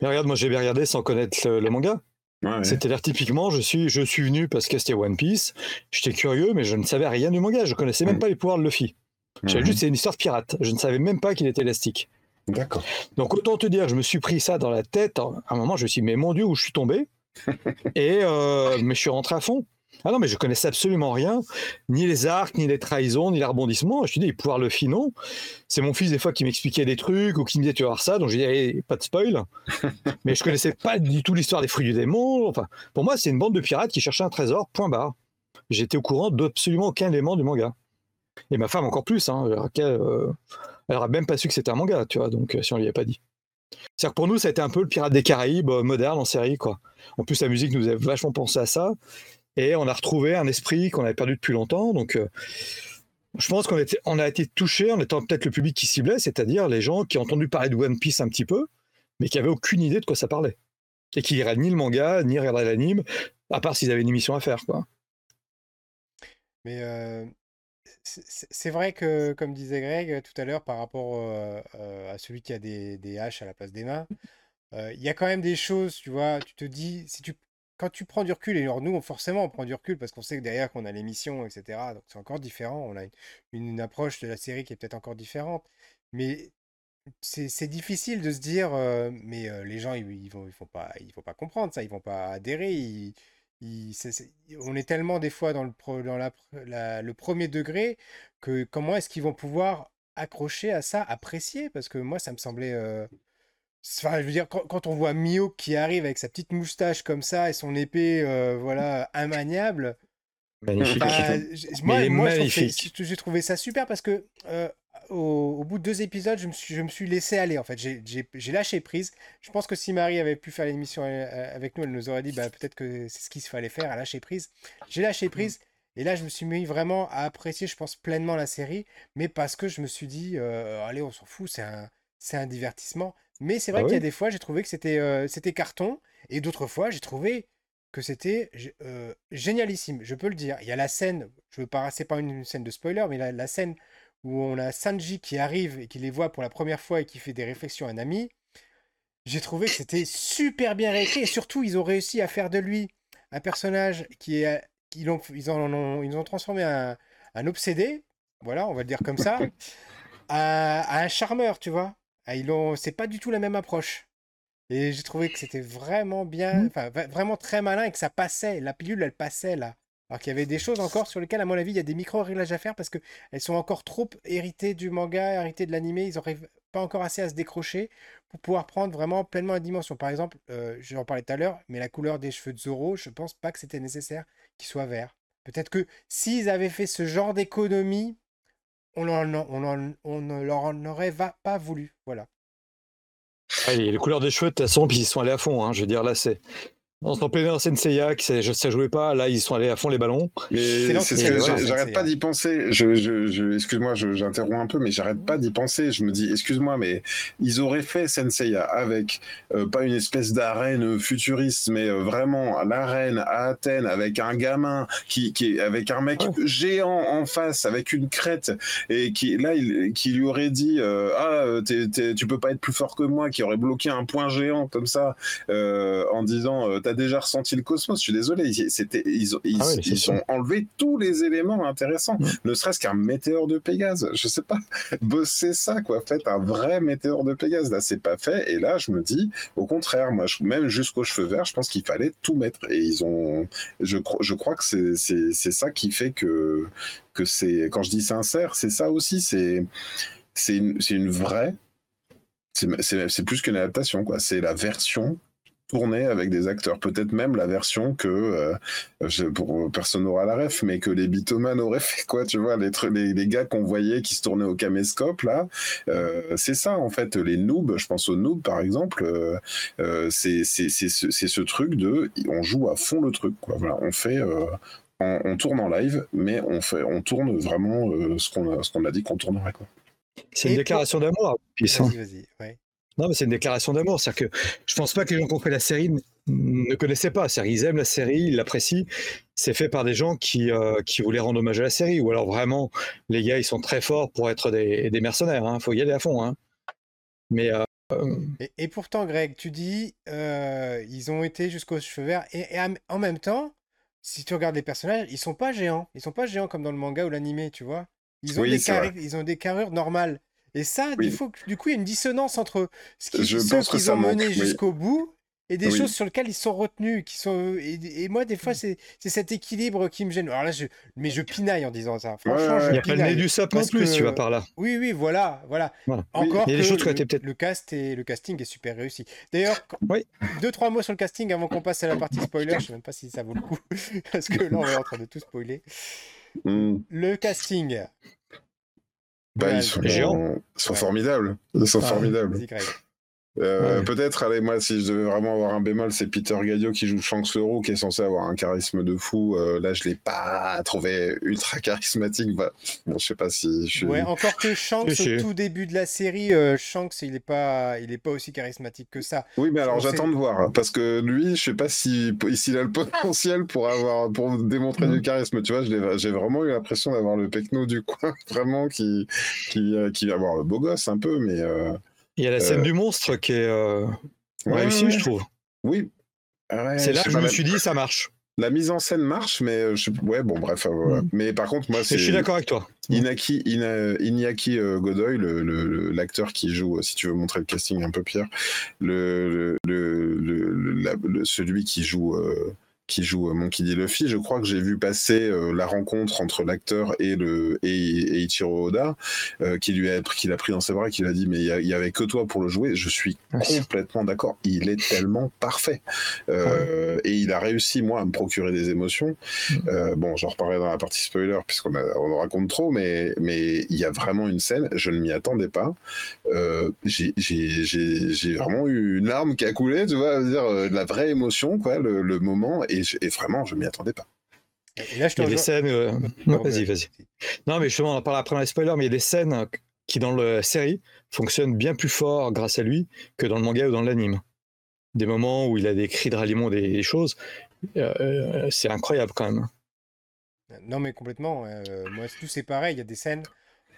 Mais regarde, moi j'ai bien regardé sans connaître le, le manga. Ouais, ouais. C'est-à-dire typiquement, je suis, je suis venu parce que c'était One Piece. J'étais curieux, mais je ne savais rien du manga. Je connaissais même Mm. pas les pouvoirs de Luffy. Je savais Mhm. juste c'est une histoire de pirate. Je ne savais même pas qu'il était élastique. D'accord. Donc autant te dire, je me suis pris ça dans la tête. À un moment, je me suis dit, mais mon Dieu, où je suis tombé? Et euh, mais je suis rentré à fond. Ah non, mais je connaissais absolument rien, ni les arcs, ni les trahisons, ni les rebondissements. Je me suis dit, les pouvoirs Luffy, non. C'est mon fils des fois qui m'expliquait des trucs ou qui me disait, tu vas voir ça. Donc je dis, hey, pas de spoil. mais je connaissais pas du tout l'histoire des fruits du démon. Enfin, pour moi, c'est une bande de pirates qui cherchait un trésor, point barre. J'étais au courant d'absolument aucun élément du manga. Et ma femme encore plus. Hein, euh, elle aurait même pas su que c'était un manga, tu vois, donc euh, si on lui avait pas dit. C'est-à-dire que pour nous, ça a été un peu le Pirate des Caraïbes euh, moderne en série, quoi. En plus, la musique nous a vachement pensé à ça. Et on a retrouvé un esprit qu'on avait perdu depuis longtemps. Donc, euh, je pense qu'on a été touché en étant peut-être le public qui ciblait, c'est-à-dire les gens qui ont entendu parler de One Piece un petit peu, mais qui avaient aucune idée de quoi ça parlait. Et qui liraient ni le manga, ni regarderaient l'anime, à part s'ils avaient une émission à faire, quoi. Mais c'est vrai que, comme disait Greg euh, tout à l'heure, par rapport euh, euh, à celui qui a des, des haches à la place des mains, euh, il y a quand même des choses, tu vois, tu te dis, si tu, quand tu prends du recul, et alors nous, on- forcément, on prend du recul parce qu'on sait que derrière, qu'on a l'émission, etc., donc c'est encore différent, on a une, une approche de la série qui est peut-être encore différente, mais c'est difficile de se dire, mais les gens, ils, ils vont, ils vont pas, ils vont pas comprendre ça, ils vont pas adhérer. ils- on est tellement des fois dans le, pro- dans la, la- le premier degré que comment est-ce qu'ils vont pouvoir accrocher à ça, apprécier? Parce que moi, ça me semblait. euh, Enfin, je veux dire, quand, quand on voit Mio qui arrive avec sa petite moustache comme ça et son épée, euh, voilà, immaniable. Magnifique. Bah, moi, j'ai trouvé ça super parce que euh, au, au bout de deux épisodes, je me suis, je me suis laissé aller. En fait, j'ai lâché prise. Je pense que si Marie avait pu faire l'émission euh, avec nous, elle nous aurait dit bah, peut-être que c'est ce qu'il fallait faire, à lâcher prise. J'ai lâché prise. Et là, je me suis mis vraiment à apprécier, je pense, pleinement la série, mais parce que je me suis dit, euh, allez, on s'en fout, c'est un, c'est un divertissement. Mais c'est vrai Ah qu'il y a oui. des fois, j'ai trouvé que c'était euh, c'était carton, et d'autres fois, j'ai trouvé que c'était gé- euh, génialissime, je peux le dire. Il y a la scène, je veux pas, c'est pas une scène de spoiler, mais la, la scène où on a Sanji qui arrive et qui les voit pour la première fois et qui fait des réflexions à un ami. J'ai trouvé que c'était super bien réécrit et surtout ils ont réussi à faire de lui un personnage qui est, ont, ils en ont, ils ont transformé un, un obsédé, voilà, on va le dire comme ça, à, à un charmeur, tu vois. Ils ont, c'est pas du tout la même approche. Et j'ai trouvé que c'était vraiment bien, enfin va- vraiment très malin et que ça passait. La pilule, elle passait là. Alors qu'il y avait des choses encore sur lesquelles, à mon avis, il y a des micro-réglages à faire parce que elles sont encore trop héritées du manga, héritées de l'animé. Ils n'arrivent pas encore assez à se décrocher pour pouvoir prendre vraiment pleinement la dimension. Par exemple, euh, j'en parlais tout à l'heure, mais la couleur des cheveux de Zoro, je pense pas que c'était nécessaire qu'il soit vert. Peut-être que s'ils avaient fait ce genre d'économie, on, en- en- ne leur en aurait pas voulu. Voilà. Allez, les couleurs des cheveux, de toute façon, ils sont allés à fond. hein. Je veux dire, là, c'est. On s'en plaît dans Senseiya, qui ça, ça jouait pas. Là, ils sont allés à fond les ballons. Mais c'est ce que voilà, j'arrête pas d'y penser. Je, je, je- excuse-moi, j'interromps un peu, mais j'arrête pas d'y penser. Je me dis, excuse-moi, mais ils auraient fait Senseiya avec euh, pas une espèce d'arène futuriste, mais euh, vraiment l'arène à Athènes avec un gamin qui, qui est avec un mec géant en face, avec une crête, et qui là, il, qui lui aurait dit, euh, ah, t'es- t'es- tu peux pas être plus fort que moi, qui aurait bloqué un point géant comme ça, euh, en disant, euh, t'as déjà ressenti le cosmos. Je suis désolé, ils- c'était, ils, ont- ils, Ah oui, ils ont enlevé tous les éléments intéressants, ne serait-ce qu'un météore de Pégase. Je sais pas, bossez ça, quoi. Faites un vrai météore de Pégase. Là, c'est pas fait. Et là, je me dis, au contraire, moi, je, même jusqu'aux cheveux verts, je pense qu'il fallait tout mettre. Et ils ont, je, je crois que c'est, c'est, c'est ça qui fait que, que c'est, quand je dis sincère, c'est ça aussi. C'est, c'est une, c'est une vraie. C'est, c'est, c'est plus qu'une adaptation, quoi. C'est la version tournée avec des acteurs. Peut-être même la version que, euh, je, pour, personne n'aura la ref, mais que les bitoman auraient fait, quoi, tu vois, les, les, les gars qu'on voyait qui se tournaient au caméscope, là, euh, c'est ça, en fait, les noobs, je pense aux noobs, par exemple, euh, euh, c'est c'est- c'est ce, c'est ce truc de, on joue à fond le truc, quoi, voilà, on fait... euh, on, on tourne en live, mais on, fait, on tourne vraiment euh, ce qu'on a, ce qu'on a dit qu'on tournerait. C'est une déclaration d'amour. Vas-y, vas-y. ouais. Non, mais c'est une déclaration d'amour. C'est-à-dire que je pense pas que les gens qui ont fait la série ne connaissaient pas. C'est-à-dire qu'ils aiment la série, ils l'apprécient. C'est fait par des gens qui, euh, qui voulaient rendre hommage à la série. Ou alors vraiment, les gars, ils sont très forts pour être des, des mercenaires. Il faut y aller à fond. hein. Mais euh, Et, et pourtant, Greg, tu dis, euh, ils ont été jusqu'aux cheveux verts. Et, et en même temps, si tu regardes les personnages, ils sont pas géants. Ils sont pas géants comme dans le manga ou l'animé, tu vois. Ils ont, Oui, des ils ont des carrures normales. Et ça, Oui. il faut que- du coup, il y a une dissonance entre ce qui, Je ceux qu'ils ont manque, mené oui. jusqu'au bout et des Oui. choses sur lesquelles ils sont retenus. Qui sont, et, et moi, des fois, c'est c'est cet équilibre qui me gêne. Alors là, je, mais je pinaille en disant ça. Franchement, ouais, je il n'y a pas le nez pinaille. du sap parce plus, tu vas par là. Oui, oui, voilà, voilà. Voilà. Encore que le, été peut-être- le cast et le casting est super réussi. D'ailleurs, deux trois mots sur le casting avant qu'on passe à la partie spoiler. Je sais même pas si ça vaut le coup parce que là on est en train de tout spoiler. Mm. Le casting. Bah, ils sont, sont Ouais. formidables. Ils sont formidables. Euh, Ouais. Peut-être, allez, moi, si je devais vraiment avoir un bémol, c'est Peter Gadio qui joue Shanks le Roux, qui est censé avoir un charisme de fou. Euh, là, je l'ai pas trouvé ultra charismatique. Bah, bon, je sais pas si je suis. Ouais, encore que Shanks au tout début de la série, euh, Shanks il est pas, il est pas aussi charismatique que ça. Oui, mais alors j'attends de voir hein, parce que lui, je sais pas si s'il a le potentiel pour avoir pour démontrer Mm. du charisme. Tu vois, j'ai vraiment eu l'impression d'avoir le pecno du coin, vraiment qui qui qui va avoir le beau gosse un peu, mais euh, Il y a la scène Euh, du monstre qui est euh, réussie, je trouve. Oui. C'est là que je me suis dit, ça marche. La mise en scène marche, mais euh, je ouais, bon, bref, voilà. Mm. Mais par contre, moi, c'est je suis d'accord avec toi. Inaki, Iñaki Godoy, l'acteur qui joue, si tu veux montrer le casting un peu pire, le, celui qui joue qui joue Monkey D. Luffy. Je crois que j'ai vu passer euh, la rencontre entre l'acteur et le et, Ichiro Oda, euh, qui lui a qu'il a pris dans ses bras, qui lui a dit mais il y, avait que toi pour le jouer. Je suis complètement d'accord. Il est tellement parfait euh, et il a réussi moi à me procurer des émotions. Mm. bon, j'en reparlerai dans la partie spoiler puisqu'on on en raconte trop, mais mais il y a vraiment une scène. Je ne m'y attendais pas. j'ai vraiment eu une larme qui a coulé, tu vois, dire la vraie émotion quoi, le, le moment et et, vraiment, je m'y attendais pas. il y a des scènes. Euh, vas-y, vas-y. Non, mais justement, on en parle après dans les spoilers, mais il y a des scènes qui, dans la série, fonctionnent bien plus fort grâce à lui que dans le manga ou dans l'anime. Des moments où il a des cris de ralliement, des, choses, euh, euh, c'est incroyable quand même. Non, mais complètement. moi, tout c'est pareil. Il y a des scènes,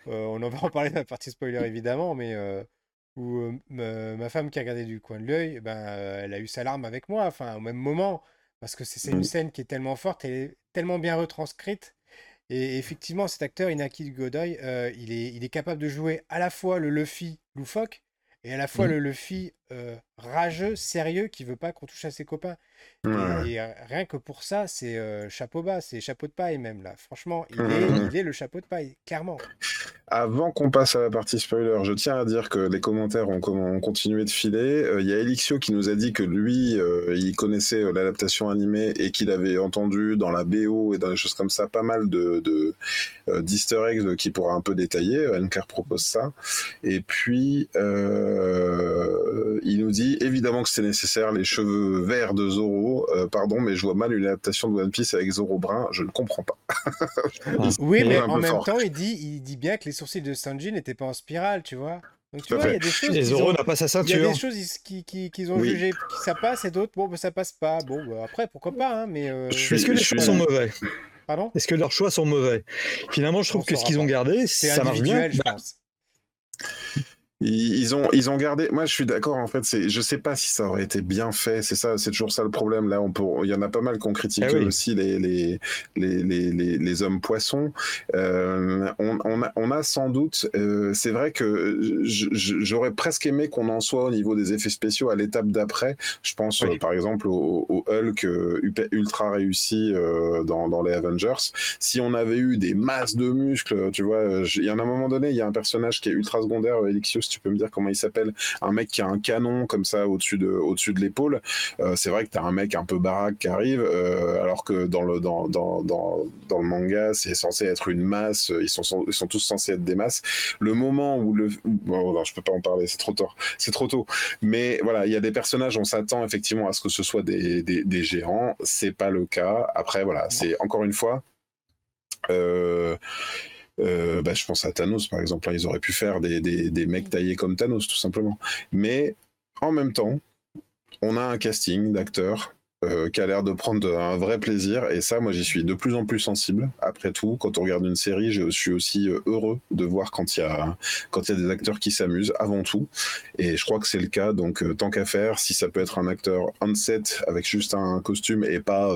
on en va en parler dans la partie spoiler évidemment, mais où ma femme qui a regardé du coin de l'œil, ben, elle a eu sa larme avec moi, enfin, au même moment. Parce que c'est une scène qui est tellement forte, et tellement bien retranscrite. Et effectivement, cet acteur, Inaki Godoy, euh, il, est, il est capable de jouer à la fois le Luffy loufoque et à la fois mmh. le Luffy euh, rageux, sérieux, qui veut pas qu'on touche à ses copains. Et, rien que pour ça, c'est euh, chapeau bas, c'est chapeau de paille même là. Franchement, il, est, mmh. il est le chapeau de paille, clairement. Avant qu'on passe à la partie spoiler, je tiens à dire que les commentaires ont, continué de filer. Euh, il y a Elixio qui nous a dit que lui, il connaissait l'adaptation animée et qu'il avait entendu dans la BO et dans des choses comme ça pas mal de, de d'easter eggs qui pourra un peu détailler. Anker propose ça. Et puis, il nous dit évidemment que c'est nécessaire, les cheveux verts de Zoro, euh, pardon, mais je vois mal une adaptation de One Piece avec Zoro brun, je ne comprends pas. oui, mais en même temps, il dit, il dit bien que les sourcils de Sanji n'étaient pas en spirale, tu vois. Donc tu vois, il y a des choses. Et Zoro n'a pas sa ceinture. Il y a des choses qu'ils qui, ont jugé que ça passe et d'autres, bon, bah, ça passe pas. Bon, bah, après, pourquoi pas, hein, mais. Euh, Est-ce que les choix sont mauvais Pardon? Est-ce que leurs choix sont mauvais? Finalement, je trouve que ce qu'ils ont gardé, ça marche bien. Je bah, pense. Ils ont, ils ont gardé. Moi, je suis d'accord. En fait, c'est, je sais pas si ça aurait été bien fait. C'est ça, c'est toujours ça le problème. Là, on peut, il y en a pas mal qui ont critiqué eh aussi les, les, les, les, les hommes poissons. Euh, on, on, a, on a sans doute. Euh, c'est vrai que j'aurais presque aimé qu'on en soit au niveau des effets spéciaux à l'étape d'après. Je pense, euh, par exemple, au, au Hulk euh, ultra réussi euh, dans, dans les Avengers. Si on avait eu des masses de muscles, tu vois, il y en a un moment donné, il y a un personnage qui est ultra secondaire, Elixius tu peux me dire comment il s'appelle Un mec qui a un canon comme ça au-dessus de, au-dessus de l'épaule. Euh, c'est vrai que tu as un mec un peu baraque qui arrive, euh, alors que dans le, dans, dans, dans, dans le manga, c'est censé être une masse, ils sont, ils sont tous censés être des masses. Le moment où le. Bon, non, je peux pas en parler, c'est trop tôt. C'est trop tôt. Mais voilà, il y a des personnages, on s'attend effectivement à ce que ce soit des, des, des géants. C'est pas le cas. Après, voilà, c'est encore une fois. Euh, euh, bah, je pense à Thanos, par exemple. Ils auraient pu faire des, des, mecs taillés comme Thanos, tout simplement. Mais en même temps, on a un casting d'acteurs euh, qui a l'air de prendre un vrai plaisir. Et ça, moi, j'y suis de plus en plus sensible. Après tout, quand on regarde une série, je suis aussi euh, heureux de voir quand il y a, quand il y a des acteurs qui s'amusent avant tout. Et je crois que c'est le cas. Donc, tant qu'à faire, si ça peut être un acteur on-set avec juste un costume et pas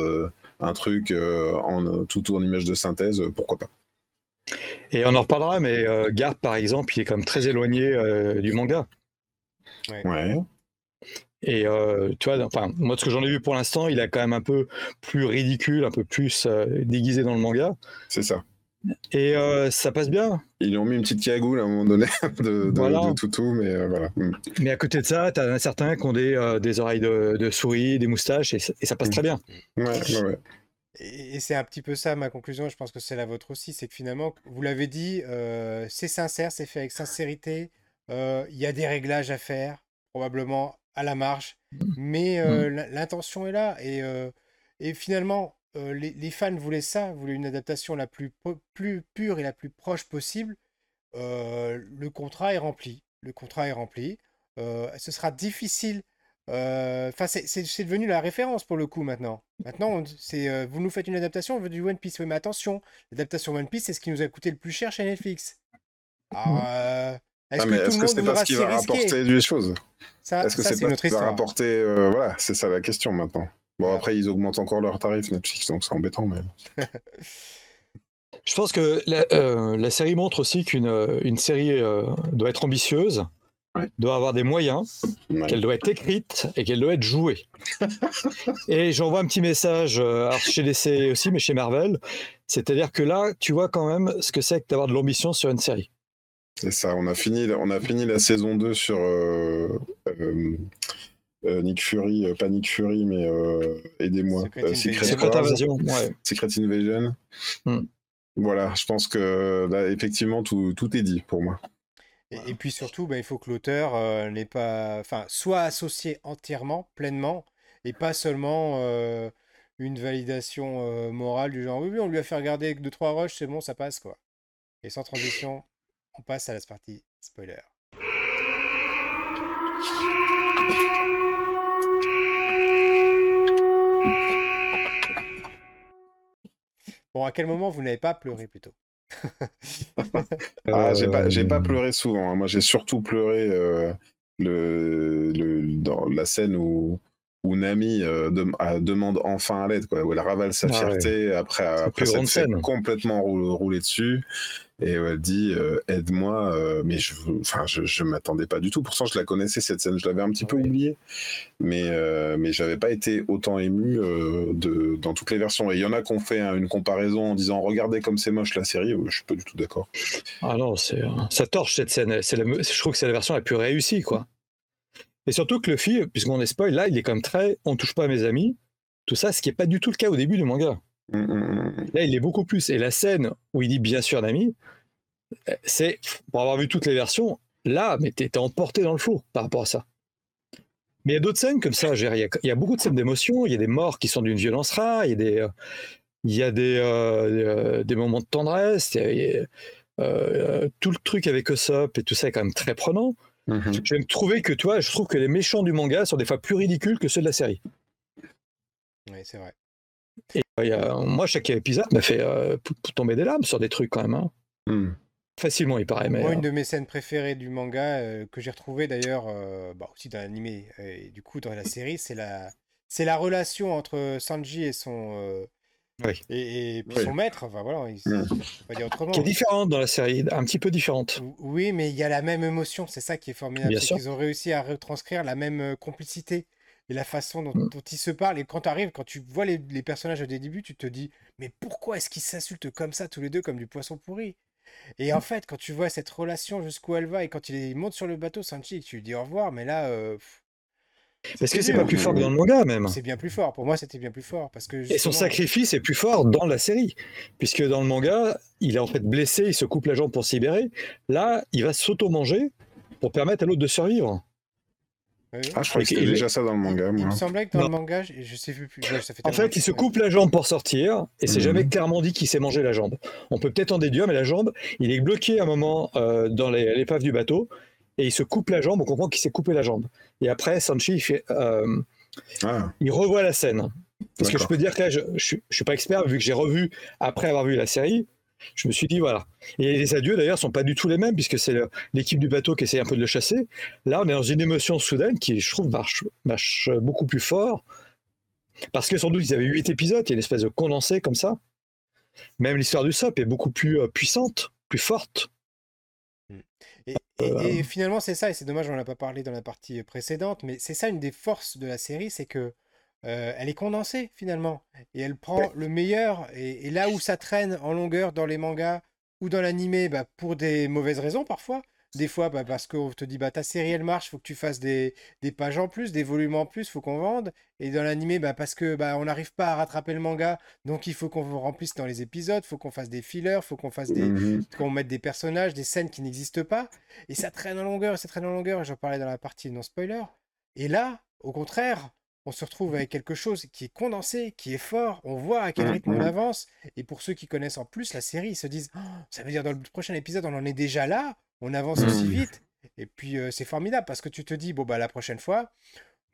un truc en tout en image de synthèse, pourquoi pas. Et on en reparlera, mais euh, Garp, par exemple, il est quand même très éloigné euh, du manga. Ouais. Et euh, tu vois, enfin, moi, ce que j'en ai vu pour l'instant, il est quand même un peu plus ridicule, un peu plus déguisé dans le manga. C'est ça. Et ça passe bien. Ils ont mis une petite cagoule à un moment donné de, de, toutou, mais voilà. Mm. Mais à côté de ça, tu as certains qui ont des, des oreilles de, souris, des moustaches, et, ça passe mm. très bien. Ouais, ouais, ouais. Et, c'est un petit peu ça ma conclusion, je pense que c'est la vôtre aussi, c'est que finalement, vous l'avez dit, euh, c'est sincère, c'est fait avec sincérité, euh, il y a des réglages à faire, probablement à la marge, mmh. mais euh, mmh. l'intention est là, et, et finalement, les, les, fans voulaient ça, voulaient une adaptation la plus, plus pure et la plus proche possible, le contrat est rempli, le contrat est rempli, ce sera difficile euh, enfin, c'est devenu la référence pour le coup maintenant. Maintenant, c'est euh, vous nous faites une adaptation, on veut du One Piece. Oui, mais attention, l'adaptation One Piece, c'est ce qui nous a coûté le plus cher chez Netflix. Alors, euh, est-ce que, que c'est pas ce qui va rapporter des choses? Est-ce que c'est pas ce qui va rapporter Voilà, c'est ça la question maintenant. Bon, après, ils augmentent encore leurs tarifs Netflix, donc c'est embêtant, mais. Je pense que la, euh, la série montre aussi qu'une euh, une série euh, doit être ambitieuse, Ouais. doit avoir des moyens, Ouais. qu'elle doit être écrite et qu'elle doit être jouée. et j'envoie un petit message euh, chez DC aussi, mais chez Marvel. C'est-à-dire que là, tu vois quand même ce que c'est que d'avoir de l'ambition sur une série. C'est ça, on a fini, on a fini la saison 2 sur euh, euh, euh, Nick Fury, euh, pas Nick Fury, mais euh, aidez-moi. Secret Euh, Invasion. Secret Secret Wars, Invasion, ouais. Secret Invasion. Hmm. Voilà, je pense que là, effectivement, tout, tout est dit pour moi. Et, et puis surtout, bah, il faut que l'auteur euh, n'est pas, enfin, soit associé entièrement, pleinement, et pas seulement euh, une validation euh, morale du genre oui, oui, on lui a fait regarder deux trois rushs, c'est bon, ça passe quoi. Et sans transition, on passe à la partie spoiler. Bon, à quel moment vous n'avez pas pleuré plutôt? Ah, j'ai pas, j'ai pas Euh, pleuré souvent. hein. Moi, j'ai surtout pleuré euh, le, le, dans la scène où, où Nami euh, dem- demande enfin à l'aide, quoi, où elle ravale sa Ah ouais. fierté après, après s'être grande fait scène. complètement rou- rouler dessus. Et où elle dit euh, aide-moi, euh, mais je, enfin, je, je m'attendais pas du tout. Pourtant, je la connaissais cette scène, je l'avais un petit peu oubliée, mais euh, mais j'avais pas été autant ému euh, de dans toutes les versions. Et il y en a qui ont fait hein, une comparaison en disant regardez comme c'est moche la série. Je suis pas du tout d'accord. Ah non, c'est, ça torche cette scène. C'est je trouve que c'est la version la plus réussie, quoi. Et surtout que le film, puisqu'on est spoil, là, il est même très on touche pas à mes amis, tout ça, ce qui est pas du tout le cas au début du manga. Mm, mm, mm. Là, il est beaucoup plus. Et la scène où il dit bien sûr Nami, c'est, pour avoir vu toutes les versions, là, mais t'es emporté dans le flot par rapport à ça. Mais il y a d'autres scènes comme ça. Il y, a, il y a beaucoup de scènes d'émotion, il y a des morts qui sont d'une violence rare, il y a des, euh, il y a des, euh, euh, des moments de tendresse, il y a- il y a, euh, tout le truc avec Usopp et tout ça est quand même très prenant. Mhm. Je vais me trouver que, toi, je trouve que les méchants du manga sont des fois plus ridicules que ceux de la série. Oui, c'est vrai. Et, euh, il y a- moi, chaque épisode m'a fait euh, tomber des larmes sur des trucs quand même. hein. Mm. Facilement, il paraît. Mais, Moi, une euh, de mes scènes préférées du manga, euh, que j'ai retrouvée d'ailleurs euh, bah, aussi dans l'animé et du coup dans la série, c'est la, c'est la relation entre Sanji et son, euh, Oui. et, et puis Oui. son maître. Enfin voilà, il, Mm. faut pas dire autrement. qui est différente dans la série, un petit peu différente. Ou- Oui, mais il y a la même émotion, c'est ça qui est formidable. Bien C'est sûr. qu'ils ont réussi à retranscrire la même euh, complicité et la façon dont, Mm. dont ils se parlent. Et quand tu arrives, quand tu vois les, les personnages au début, tu te dis, mais pourquoi est-ce qu'ils s'insultent comme ça tous les deux, comme du poisson pourri? Et en fait, quand tu vois cette relation jusqu'où elle va et quand il monte sur le bateau, que tu lui dis au revoir, mais là, euh, Est-ce que c'est pas plus fort que dans le manga même? C'est bien plus fort. Pour moi, c'était bien plus fort parce que Et son justement, sacrifice est plus fort dans la série, puisque dans le manga, il est en fait blessé, il se coupe la jambe pour se libérer. Là, il va s'auto-manger pour permettre à l'autre de survivre. Oui, oui. Ah, je croyais que Et- c'était déjà ça dans le manga, Il moi. me semblait que dans Non. le manga, je, je sais plus, ça fait En fait, il se coupe la jambe pour sortir, et c'est Mhm. jamais clairement dit qu'il s'est mangé la jambe. On peut peut-être en déduire, mais la jambe, il est bloqué à un moment euh, dans l'épave du bateau, et il se coupe la jambe, on comprend qu'il s'est coupé la jambe. Et après, Sanchi, il, fait, euh, Ah, il revoit la scène. Parce que je peux dire que là, je ne je suis pas expert, vu que j'ai revu après avoir vu la série, je me suis dit, voilà. Et les adieux, d'ailleurs, sont pas du tout les mêmes, puisque c'est l'équipe du bateau qui essaie un peu de le chasser. Là, on est dans une émotion soudaine qui, je trouve, marche, marche beaucoup plus fort. Parce que sans doute, ils avaient huit épisodes, il y a une espèce de condensé comme ça. Même l'histoire du SOP est beaucoup plus euh, puissante, plus forte. Et, et- et finalement, c'est ça, et c'est dommage, on n'a pas parlé dans la partie précédente, mais c'est ça une des forces de la série, c'est que euh, elle est condensée finalement, et elle prend le meilleur, et, et là où ça traîne en longueur dans les mangas ou dans l'animé, bah, pour des mauvaises raisons parfois, des fois bah, parce qu'on te dit bah ta série elle marche, faut que tu fasses des, des pages en plus, des volumes en plus, faut qu'on vende, et dans l'animé bah, parce que bah, on n'arrive pas à rattraper le manga, donc il faut qu'on remplisse dans les épisodes, faut qu'on fasse des fillers, faut qu'on fasse des, mhm. qu'on mette des personnages, des scènes qui n'existent pas, et ça traîne en longueur, et ça traîne en longueur, j'en parlais dans la partie non spoiler. Et là, au contraire, on se retrouve avec quelque chose qui est condensé, qui est fort, on voit à quel Mm, rythme on mm. avance, et pour ceux qui connaissent en plus la série, ils se disent, Oh, ça veut dire dans le prochain épisode, on en est déjà là, on avance aussi Mm. vite, et puis euh, c'est formidable, parce que tu te dis, bon bah la prochaine fois,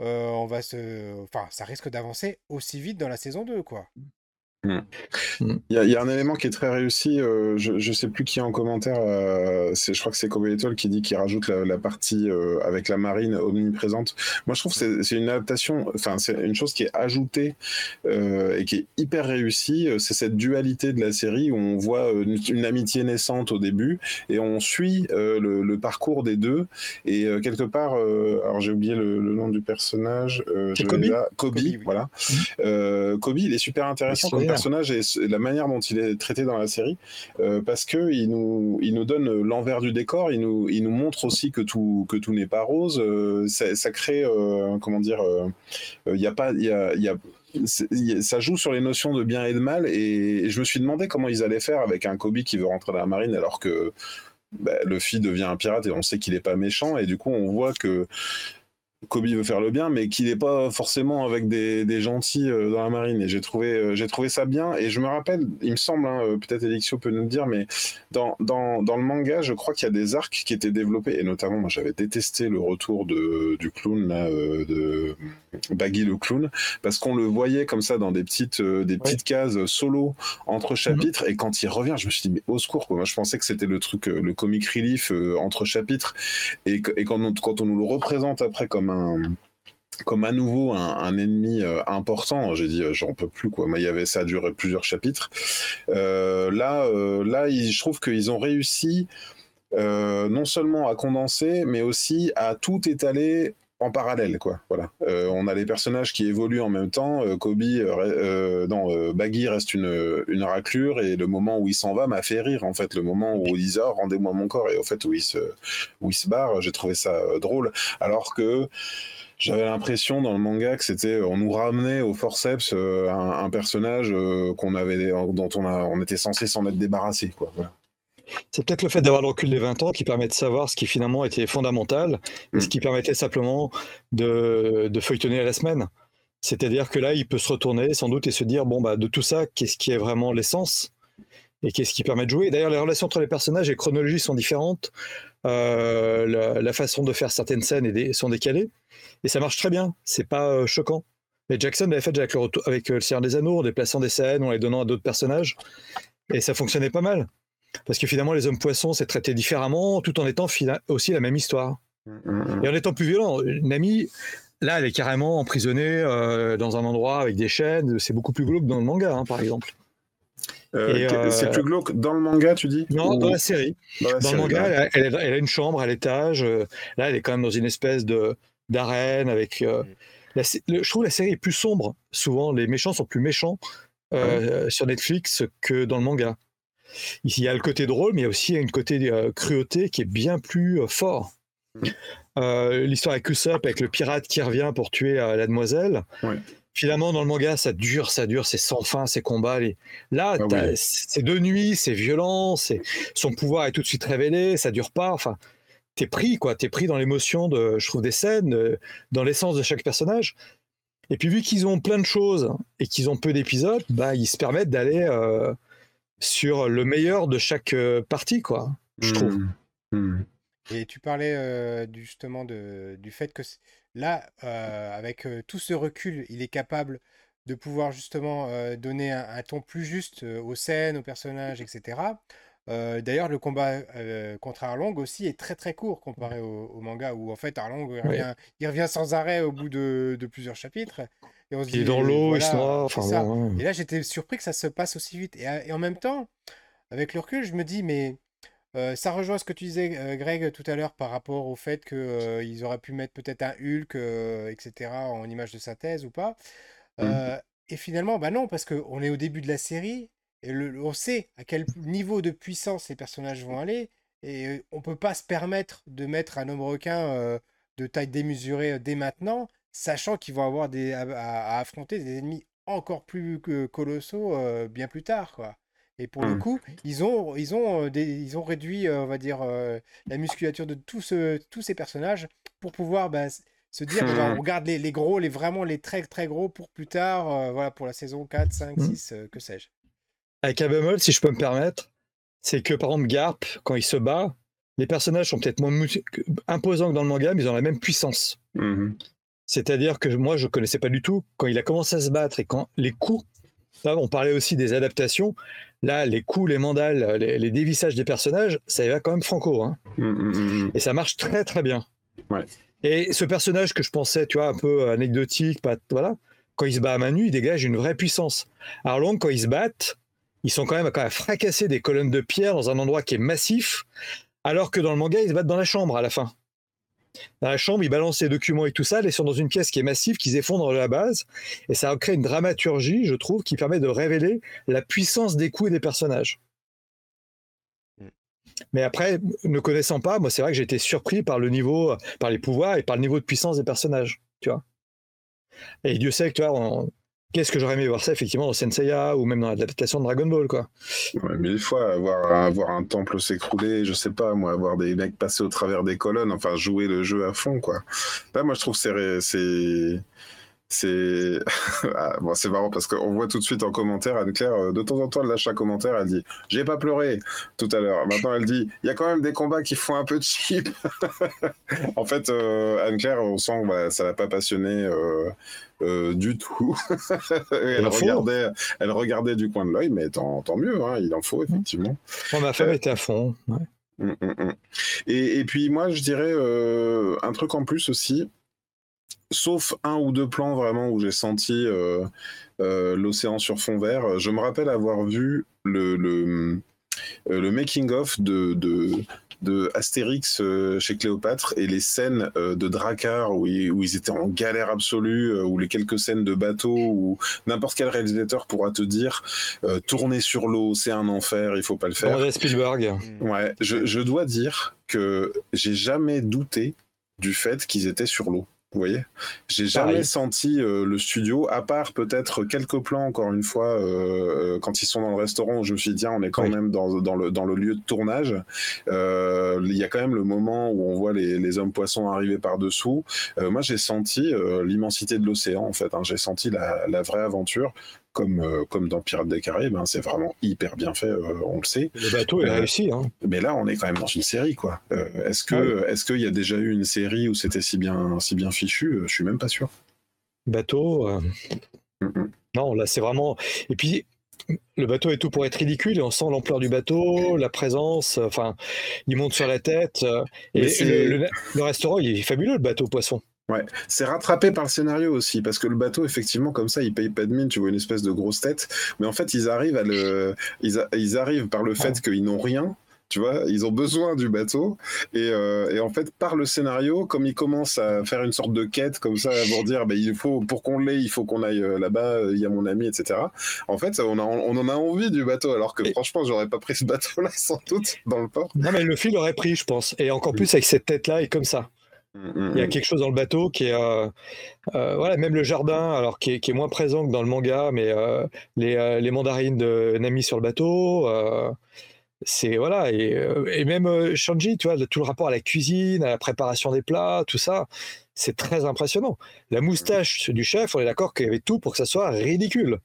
euh, on va se... Enfin, ça risque d'avancer aussi vite dans la saison 2, quoi. Hmm. Hmm. Il y, a un élément qui est très réussi. Euh, je ne sais plus qui est en commentaire. Euh, c'est, je crois que c'est Kobe Etoile qui dit qu'il rajoute la, partie euh, avec la marine omniprésente. Moi, je trouve que c'est, une adaptation. Enfin, c'est une chose qui est ajoutée et qui est hyper réussie. C'est cette dualité de la série où on voit une, amitié naissante au début et on suit le, parcours des deux. Et quelque part, alors j'ai oublié le, nom du personnage. c'est Kobe. Kobe, voilà. Hmm. Kobe, il est super intéressant personnage et la manière dont il est traité dans la série, euh, parce que il nous, il nous donne l'envers du décor, il nous, il nous montre aussi que tout, que tout n'est pas rose. Euh, ça, crée, euh, comment dire, il n'y a pas, il y a, y a ça joue sur les notions de bien et de mal et, je me suis demandé comment ils allaient faire avec un Kobe qui veut rentrer dans la marine alors que bah, Luffy devient un pirate et on sait qu'il n'est pas méchant et du coup on voit que Kobe veut faire le bien, mais qu'il n'est pas forcément avec des, gentils euh, dans la marine. Et j'ai trouvé, euh, j'ai trouvé ça bien. Et je me rappelle, il me semble, hein, euh, peut-être Elixio peut nous le dire, mais dans, dans, dans le manga, je crois qu'il y a des arcs qui étaient développés. Et notamment, moi, j'avais détesté le retour de, du clown, là, de Baggy le clown, parce qu'on le voyait comme ça dans des petites, des petites cases solo entre chapitres. Et quand il revient, je me suis dit, mais au secours, quoi. Moi, je pensais que c'était le truc, le comic relief entre chapitres. Et, et quand, on, quand on nous le représente après comme comme à nouveau un, ennemi euh, important. J'ai dit, euh, j'en peux plus quoi. Mais il y avait ça a duré plusieurs chapitres. Euh, là, là, je trouve qu'ils ont réussi non seulement à condenser, mais aussi à tout étaler en parallèle quoi. Voilà. On a les personnages qui évoluent en même temps. Kobe non Baggy reste une, une raclure et le moment où il s'en va m'a fait rire en fait. Le moment où il dit rendez-moi mon corps et au fait où il se barre j'ai trouvé ça drôle. Alors que j'avais l'impression dans le manga que c'était, on nous ramenait au forceps euh, un, personnage euh, qu'on avait, dont on, a, on était censé s'en être débarrassé, quoi. C'est peut-être le fait d'avoir le recul des 20 ans qui permet de savoir ce qui finalement était fondamental et ce mm. qui permettait simplement de, de feuilletonner à la semaine. C'est-à-dire que là, il peut se retourner sans doute et se dire, bon, bah, de tout ça, qu'est-ce qui est vraiment l'essence et qu'est-ce qui permet de jouer? D'ailleurs, les relations entre les personnages et les chronologies sont différentes. Euh, la, façon de faire certaines scènes sont décalées. Et ça marche très bien, c'est pas euh, choquant. Et Jackson l'avait fait avec le, avec euh, le Seigneur des Anneaux, en déplaçant des scènes, en les donnant à d'autres personnages. Et ça fonctionnait pas mal. Parce que finalement, les hommes poissons, c'est traité différemment, tout en étant aussi la même histoire. Mm, mm, mm. Et en étant plus violent. Nami, là, elle est carrément emprisonnée dans un endroit avec des chaînes. C'est beaucoup plus glauque dans le manga, hein, par exemple. Euh, c'est plus glauque dans le manga, tu dis? Non, dans la série. Dans, le manga, elle, a une chambre à l'étage. Là, elle est quand même dans une espèce de d'arène avec. Euh, je trouve la série est plus sombre. Souvent, les méchants sont plus méchants euh, ah sur Netflix que dans le manga. Il y a le côté drôle, mais il y a aussi une côté euh, cruauté qui est bien plus fort. Mm. L'histoire avec Usopp, avec le pirate qui revient pour tuer la demoiselle. Finalement, dans le manga, ça dure, ça dure, c'est sans fin, ces combats. Là, ah c'est de nuit, c'est violent, son pouvoir est tout de suite révélé, ça dure pas. Enfin, t'es pris, quoi. T'es pris dans l'émotion de, je trouve, des scènes, euh, dans l'essence de chaque personnage. Et puis, vu qu'ils ont plein de choses et qu'ils ont peu d'épisodes, bah, ils se permettent d'aller euh, sur le meilleur de chaque euh, partie, quoi, je trouve. Mmh. Mmh. Et tu parlais justement de, du fait que là, avec tout ce recul, il est capable de pouvoir justement donner un, ton plus juste aux scènes, aux personnages, etc. Euh, d'ailleurs, le combat euh, contre Arlong aussi est très très court comparé au, manga où en fait Arlong il revient, sans arrêt au bout de, plusieurs chapitres. Et on se il est dans l'eau, il se Et là, j'étais surpris que ça se passe aussi vite. Et, en même temps, avec le recul, je me dis, mais euh, ça rejoint ce que tu disais, Greg, tout à l'heure par rapport au fait qu'ils auraient pu mettre peut-être un Hulk, etc., en image de synthèse ou pas. Mmh. Et finalement, bah non, parce qu'on est au début de la série et on sait à quel niveau de puissance ces personnages vont aller. Et on ne peut pas se permettre de mettre un homme requin de taille démesurée dès maintenant, sachant qu'ils vont avoir des, à, affronter des ennemis encore plus colossaux bien plus tard. Quoi. Et pour le mmh. coup, ils ont, ils ont, ils ont réduit, on va dire, la musculature de tous, tous ces personnages pour pouvoir bah, se dire, bah, on garde les, gros, les, vraiment les très très gros pour plus tard, voilà, pour la saison 4, 5, 6, que sais-je avec un bémol, si je peux me permettre, c'est que par exemple Garp, quand il se bat, les personnages sont peut-être moins imposants que dans le manga, mais ils ont la même puissance. Mmh C'est-à-dire que moi, je connaissais pas du tout quand il a commencé à se battre et quand les coups on parlait aussi des adaptations. Là, les coups, les mandales, les, dévissages des personnages, ça y va quand même franco. Hein. Mmh, mmh, mmh, Et ça marche très très bien. Et ce personnage que je pensais, tu vois, un peu anecdotique, pas, voilà, quand il se bat à main nue, il dégage une vraie puissance. Alors long, quand ils se battent, ils sont quand même à fracasser des colonnes de pierre dans un endroit qui est massif, alors que dans le manga, ils se battent dans la chambre à la fin. Dans la chambre, ils balancent les documents et tout ça, ils sont dans une pièce qui est massive, qui s'effondre à la base, et ça crée une dramaturgie, je trouve, qui permet de révéler la puissance des coups et des personnages. Mm. Mais après, ne connaissant pas, moi, c'est vrai que j'ai été surpris par le niveau, par les pouvoirs et par le niveau de puissance des personnages, tu vois. Et Dieu sait que, tu vois, Qu'est-ce que j'aurais aimé voir ça effectivement dans Senseiya ou même dans l'adaptation de Dragon Ball quoi. Mille fois avoir, un temple s'écrouler, je sais pas moi, avoir des mecs passer au travers des colonnes, enfin jouer le jeu à fond quoi. Moi je trouve c'est c'est c'est ah, bon, c'est marrant parce qu'on voit tout de suite en commentaire Anne-Claire, euh, de temps en temps, elle lâche un commentaire, elle dit J'ai pas pleuré tout à l'heure. Maintenant, elle dit Il y a quand même des combats qui font un peu cheap. en fait, euh, Anne-Claire, on sent que bah, ça l'a pas passionné euh, du tout. elle, regardait, elle regardait du coin de l'œil, mais tant, tant mieux, hein, il en faut effectivement. ma femme était à fond. Hum, hum, hum. Et, et, puis, moi, je dirais un truc en plus aussi sauf un ou deux plans vraiment où j'ai senti euh, euh, l'océan sur fond vert. Je me rappelle avoir vu le, le, euh, making-of de, de, Astérix chez Cléopâtre et les scènes de Drakkar où ils, où ils, étaient en galère absolue, ou les quelques scènes de bateau où n'importe quel réalisateur pourra te dire tourner sur l'eau, c'est un enfer, il faut pas le faire. André Spielberg. Ouais, je, je dois dire que j'ai jamais douté du fait qu'ils étaient sur l'eau. Vous voyez J'ai jamais senti euh, le studio, à part peut-être quelques plans, encore une fois, euh, euh, quand ils sont dans le restaurant, je me suis dit, tiens, on est quand même dans, dans, le, dans le lieu de tournage. Il y a quand même le moment où on voit les, les hommes poissons arriver par-dessous. moi, j'ai senti l'immensité de l'océan, en fait. Hein. J'ai senti la, la, vraie aventure comme, euh, comme dans Pirates des Caraïbes, hein, c'est vraiment hyper bien fait, euh, on le sait. Le bateau est euh, réussi. Hein. Mais là, on est quand même dans une série, quoi. est-ce que, est-ce qu'il y a déjà eu une série où c'était si bien, si bien fichu? Je suis même pas sûr. Bateau. Non, là, c'est vraiment. Et puis, le bateau est tout pour être ridicule et on sent l'ampleur du bateau, la présence, enfin, il monte sur la tête. et le, le, restaurant, il est fabuleux, le bateau poisson. Ouais, c'est rattrapé par le scénario aussi, parce que le bateau, effectivement, comme ça, il paye pas de mine, tu vois une espèce de grosse tête, mais en fait, ils arrivent à le, ils, arrivent par le fait qu'ils n'ont rien, tu vois, ils ont besoin du bateau, euh, et, en fait, par le scénario, comme ils commencent à faire une sorte de quête comme ça, pour dire, bah, il faut, pour qu'on l'ait, il faut qu'on aille euh, là-bas, il y a mon ami, etc. En fait, on, on en a envie du bateau, alors que franchement, j'aurais pas pris ce bateau-là sans doute dans le port. Non, mais le fil aurait pris, je pense, et encore plus avec cette tête-là et comme ça. Il y a quelque chose dans le bateau qui est, euh, euh, voilà, même le jardin, alors qui est, moins présent que dans le manga, mais euh, les, les, mandarines de Nami sur le bateau, c'est voilà, et, et, même Shanji, tu vois, tout le rapport à la cuisine, à la préparation des plats, tout ça, c'est très impressionnant. La moustache du chef, on est d'accord qu'il y avait tout pour que ça soit ridicule.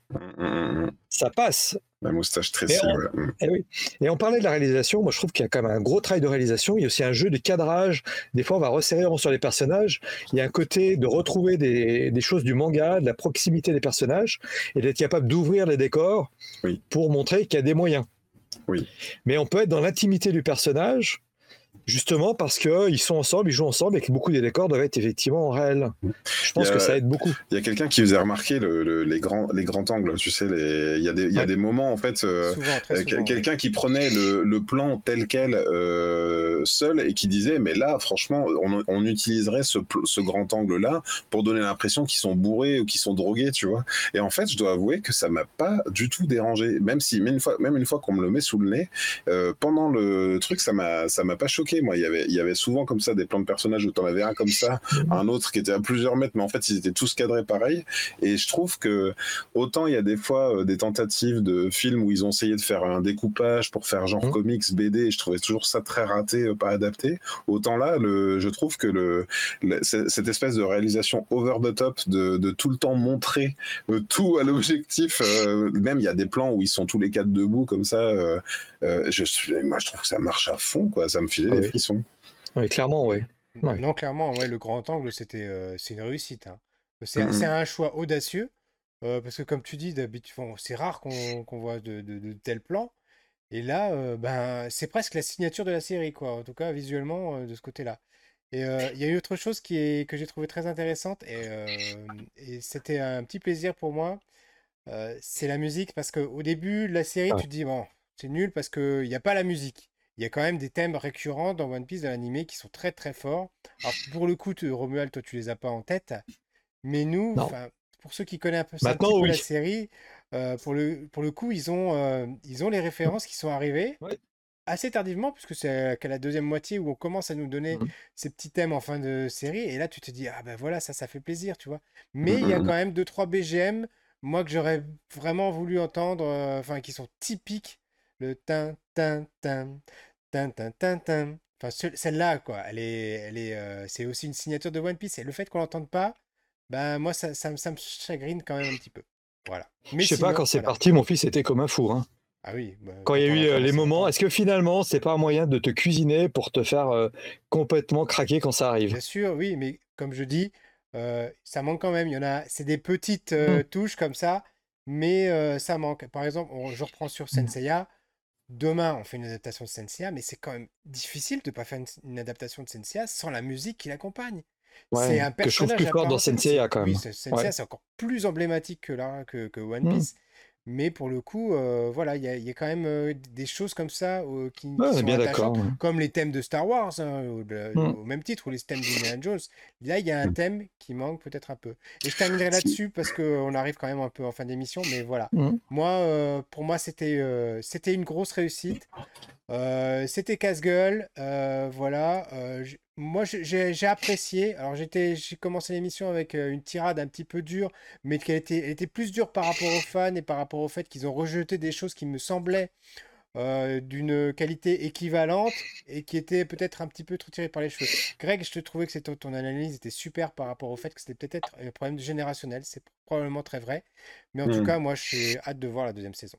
Ça passe. La moustache très et, mm. eh et on parlait de la réalisation. Moi, je trouve qu'il y a quand même un gros travail de réalisation. Il y a aussi un jeu de cadrage. Des fois, on va resserrer sur les personnages. Il y a un côté de retrouver des, choses du manga, de la proximité des personnages, et d'être capable d'ouvrir les décors pour montrer qu'il y a des moyens. Oui. Mais on peut être dans l'intimité du personnage Justement parce qu'ils sont ensemble, ils jouent ensemble et que beaucoup des décors doivent être effectivement réels. Je pense que ça aide beaucoup. Il y a quelqu'un qui vous a remarqué les, grands, les grands angles. Tu sais, il, y a des, il y a des moments, en fait, euh, euh, quelqu'un qui prenait le, plan tel quel euh, seul et qui disait Mais là, franchement, on, utiliserait ce, ce grand angle-là pour donner l'impression qu'ils sont bourrés ou qu'ils sont drogués, tu vois. Et en fait, je dois avouer que ça m'a pas du tout dérangé. Même si, même une fois, même une fois qu'on me le met sous le nez, pendant le truc, ça m'a pas choqué moi, il y avait, il y avait souvent comme ça des plans de personnages où t'en avais un comme ça, mhm. un autre qui était à plusieurs mètres, mais en fait, ils étaient tous cadrés pareil. Et je trouve que autant il y a des fois euh, des tentatives de films où ils ont essayé de faire un découpage pour faire genre mhm. comics, BD, et je trouvais toujours ça très raté, euh, pas adapté. Autant là, le, je trouve que le, cette espèce de réalisation over the top, de, de tout le temps montrer euh, tout à l'objectif, même il y a des plans où ils sont tous les quatre debout comme ça. je moi, je trouve que ça marche à fond, quoi. Ça me filait ah oui, clairement, oui. Non, clairement, ouais, le grand angle, c'était, euh, c'est une réussite. Hein. C'est, mm-hmm. un choix audacieux. parce que comme tu dis, d'habitude, c'est rare qu'on voit de, de, tels plans. Et là, ben, c'est presque la signature de la série, quoi. En tout cas, visuellement, de ce côté-là. Et il y a eu autre chose qui est, que j'ai trouvé très intéressante, et, c'était un petit plaisir pour moi. c'est la musique, parce qu'au début de la série, tu te dis, bon, c'est nul parce qu'il n'y a pas la musique. Il y a quand même des thèmes récurrents dans One Piece, de l'animé, qui sont très très forts. Alors, pour le coup, Romuald, toi, tu les as pas en tête. Mais nous, pour ceux qui connaissent un peu, ça, la série, pour, le, pour le coup, ils ont, ils ont les références qui sont arrivées assez tardivement, puisque c'est qu'à la deuxième moitié où on commence à nous donner mmh ces petits thèmes en fin de série. Et là, tu te dis, ah ben voilà, ça, ça fait plaisir, tu vois. Mais il y a mmh quand même deux, trois BGM, moi, que j'aurais vraiment voulu entendre, enfin, qui sont typiques. Le tin, tin, tin, tin, tin, tin, tin. Enfin, celle-là, quoi, elle est, elle est, c'est aussi une signature de One Piece. Et le fait qu'on l'entende pas, ben moi, ça, ça, me chagrine quand même un petit peu. Voilà. Mais je sais pas, quand c'est parti, mon fils était comme un fou. Hein. Ah oui. Bah, quand il y a eu euh, les moments, est-ce que finalement, c'est pas un moyen de te cuisiner pour te faire euh, complètement craquer quand ça arrive? Bien sûr, oui, mais comme je dis, euh, ça manque quand même. Il y en a, c'est des petites mmh. touches comme ça, mais ça manque. Par exemple, je reprends sur mmh. Senseiya. Demain, on fait une adaptation de Senseiya, mais c'est quand même difficile de ne pas faire une, adaptation de Senseiya sans la musique qui l'accompagne. c'est un personnage que je trouve plus fort dans Senseiya quand même. Oui, Senseiya, c'est encore plus emblématique que, là, que, que One mmh. Mais pour le coup, voilà, il y, a quand même des choses comme ça qui, sont bien attachantes, comme les thèmes de Star Wars, hein, mmh. au, même titre, ou les thèmes d'Indiana Jones. Là, il y a un mmh. thème qui manque peut-être un peu. Et je terminerai là-dessus parce qu'on arrive quand même un peu en fin d'émission, mais voilà. Mmh. Moi, pour moi, c'était c'était une grosse réussite. C'était casse-gueule, voilà. moi, j'ai apprécié. Alors, j'ai commencé l'émission avec une tirade un petit peu dure, mais qui était, elle était plus dure par rapport aux fans et par rapport au fait qu'ils ont rejeté des choses qui me semblaient d'une qualité équivalente et qui étaient peut-être un petit peu trop tirées par les cheveux. Greg, je te trouvais que ton analyse était super par rapport au fait que c'était peut-être un problème générationnel. C'est probablement très vrai. Mais en tout mmh. cas, moi, j'ai hâte de voir la deuxième saison.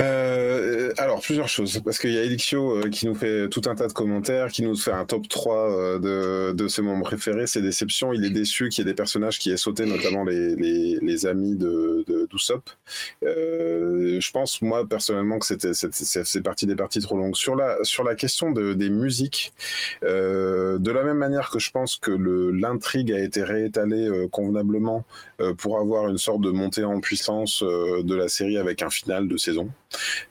Euh, alors, plusieurs choses. Parce qu'il y a Elixio euh, qui nous fait tout un tas de commentaires, qui nous fait un top 3 euh, de, de ses membres préférés, ses déceptions. Il est déçu qu'il y ait des personnages qui aient sauté, notamment les, les, les amis de Euh, je pense, moi, personnellement, que c'était, c'est, parti des parties trop longues. Sur la, sur la question de, des musiques, euh, de la même manière que je pense que l'intrigue a été réétalée convenablement pour avoir une sorte de montée en puissance de la série avec un final de saison.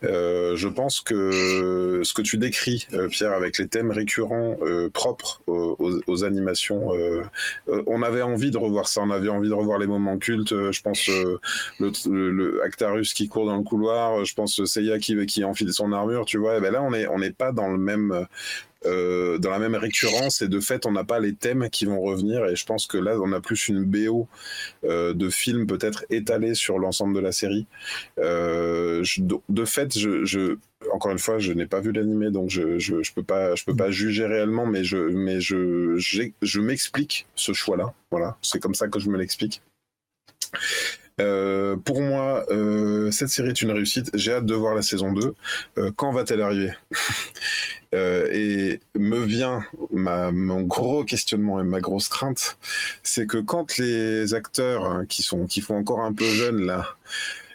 Euh, je pense que ce que tu décris, euh, Pierre, avec les thèmes récurrents euh, propres aux, animations, on avait envie de revoir ça. On avait envie de revoir les moments cultes. je pense le, Actarus qui court dans le couloir. Je pense Seiya qui, qui enfile son armure. Tu vois. Et ben là, on est on n'est pas dans le même euh, dans la même récurrence et de fait on n'a pas les thèmes qui vont revenir et je pense que là on a plus une BO euh, de film peut-être étalée sur l'ensemble de la série. Euh, de fait, je, encore une fois, je n'ai pas vu l'animé donc je, je, peux pas je peux pas juger réellement, mais je mais je je m'explique ce choix-là. Voilà, c'est comme ça que je me l'explique. Euh, pour moi, euh, cette série est une réussite. J'ai hâte de voir la saison 2. Euh, quand va-t-elle arriver? Et me vient mon gros questionnement et ma grosse crainte, c'est que quand les acteurs hein, qui sont qui font encore un peu jeunes là,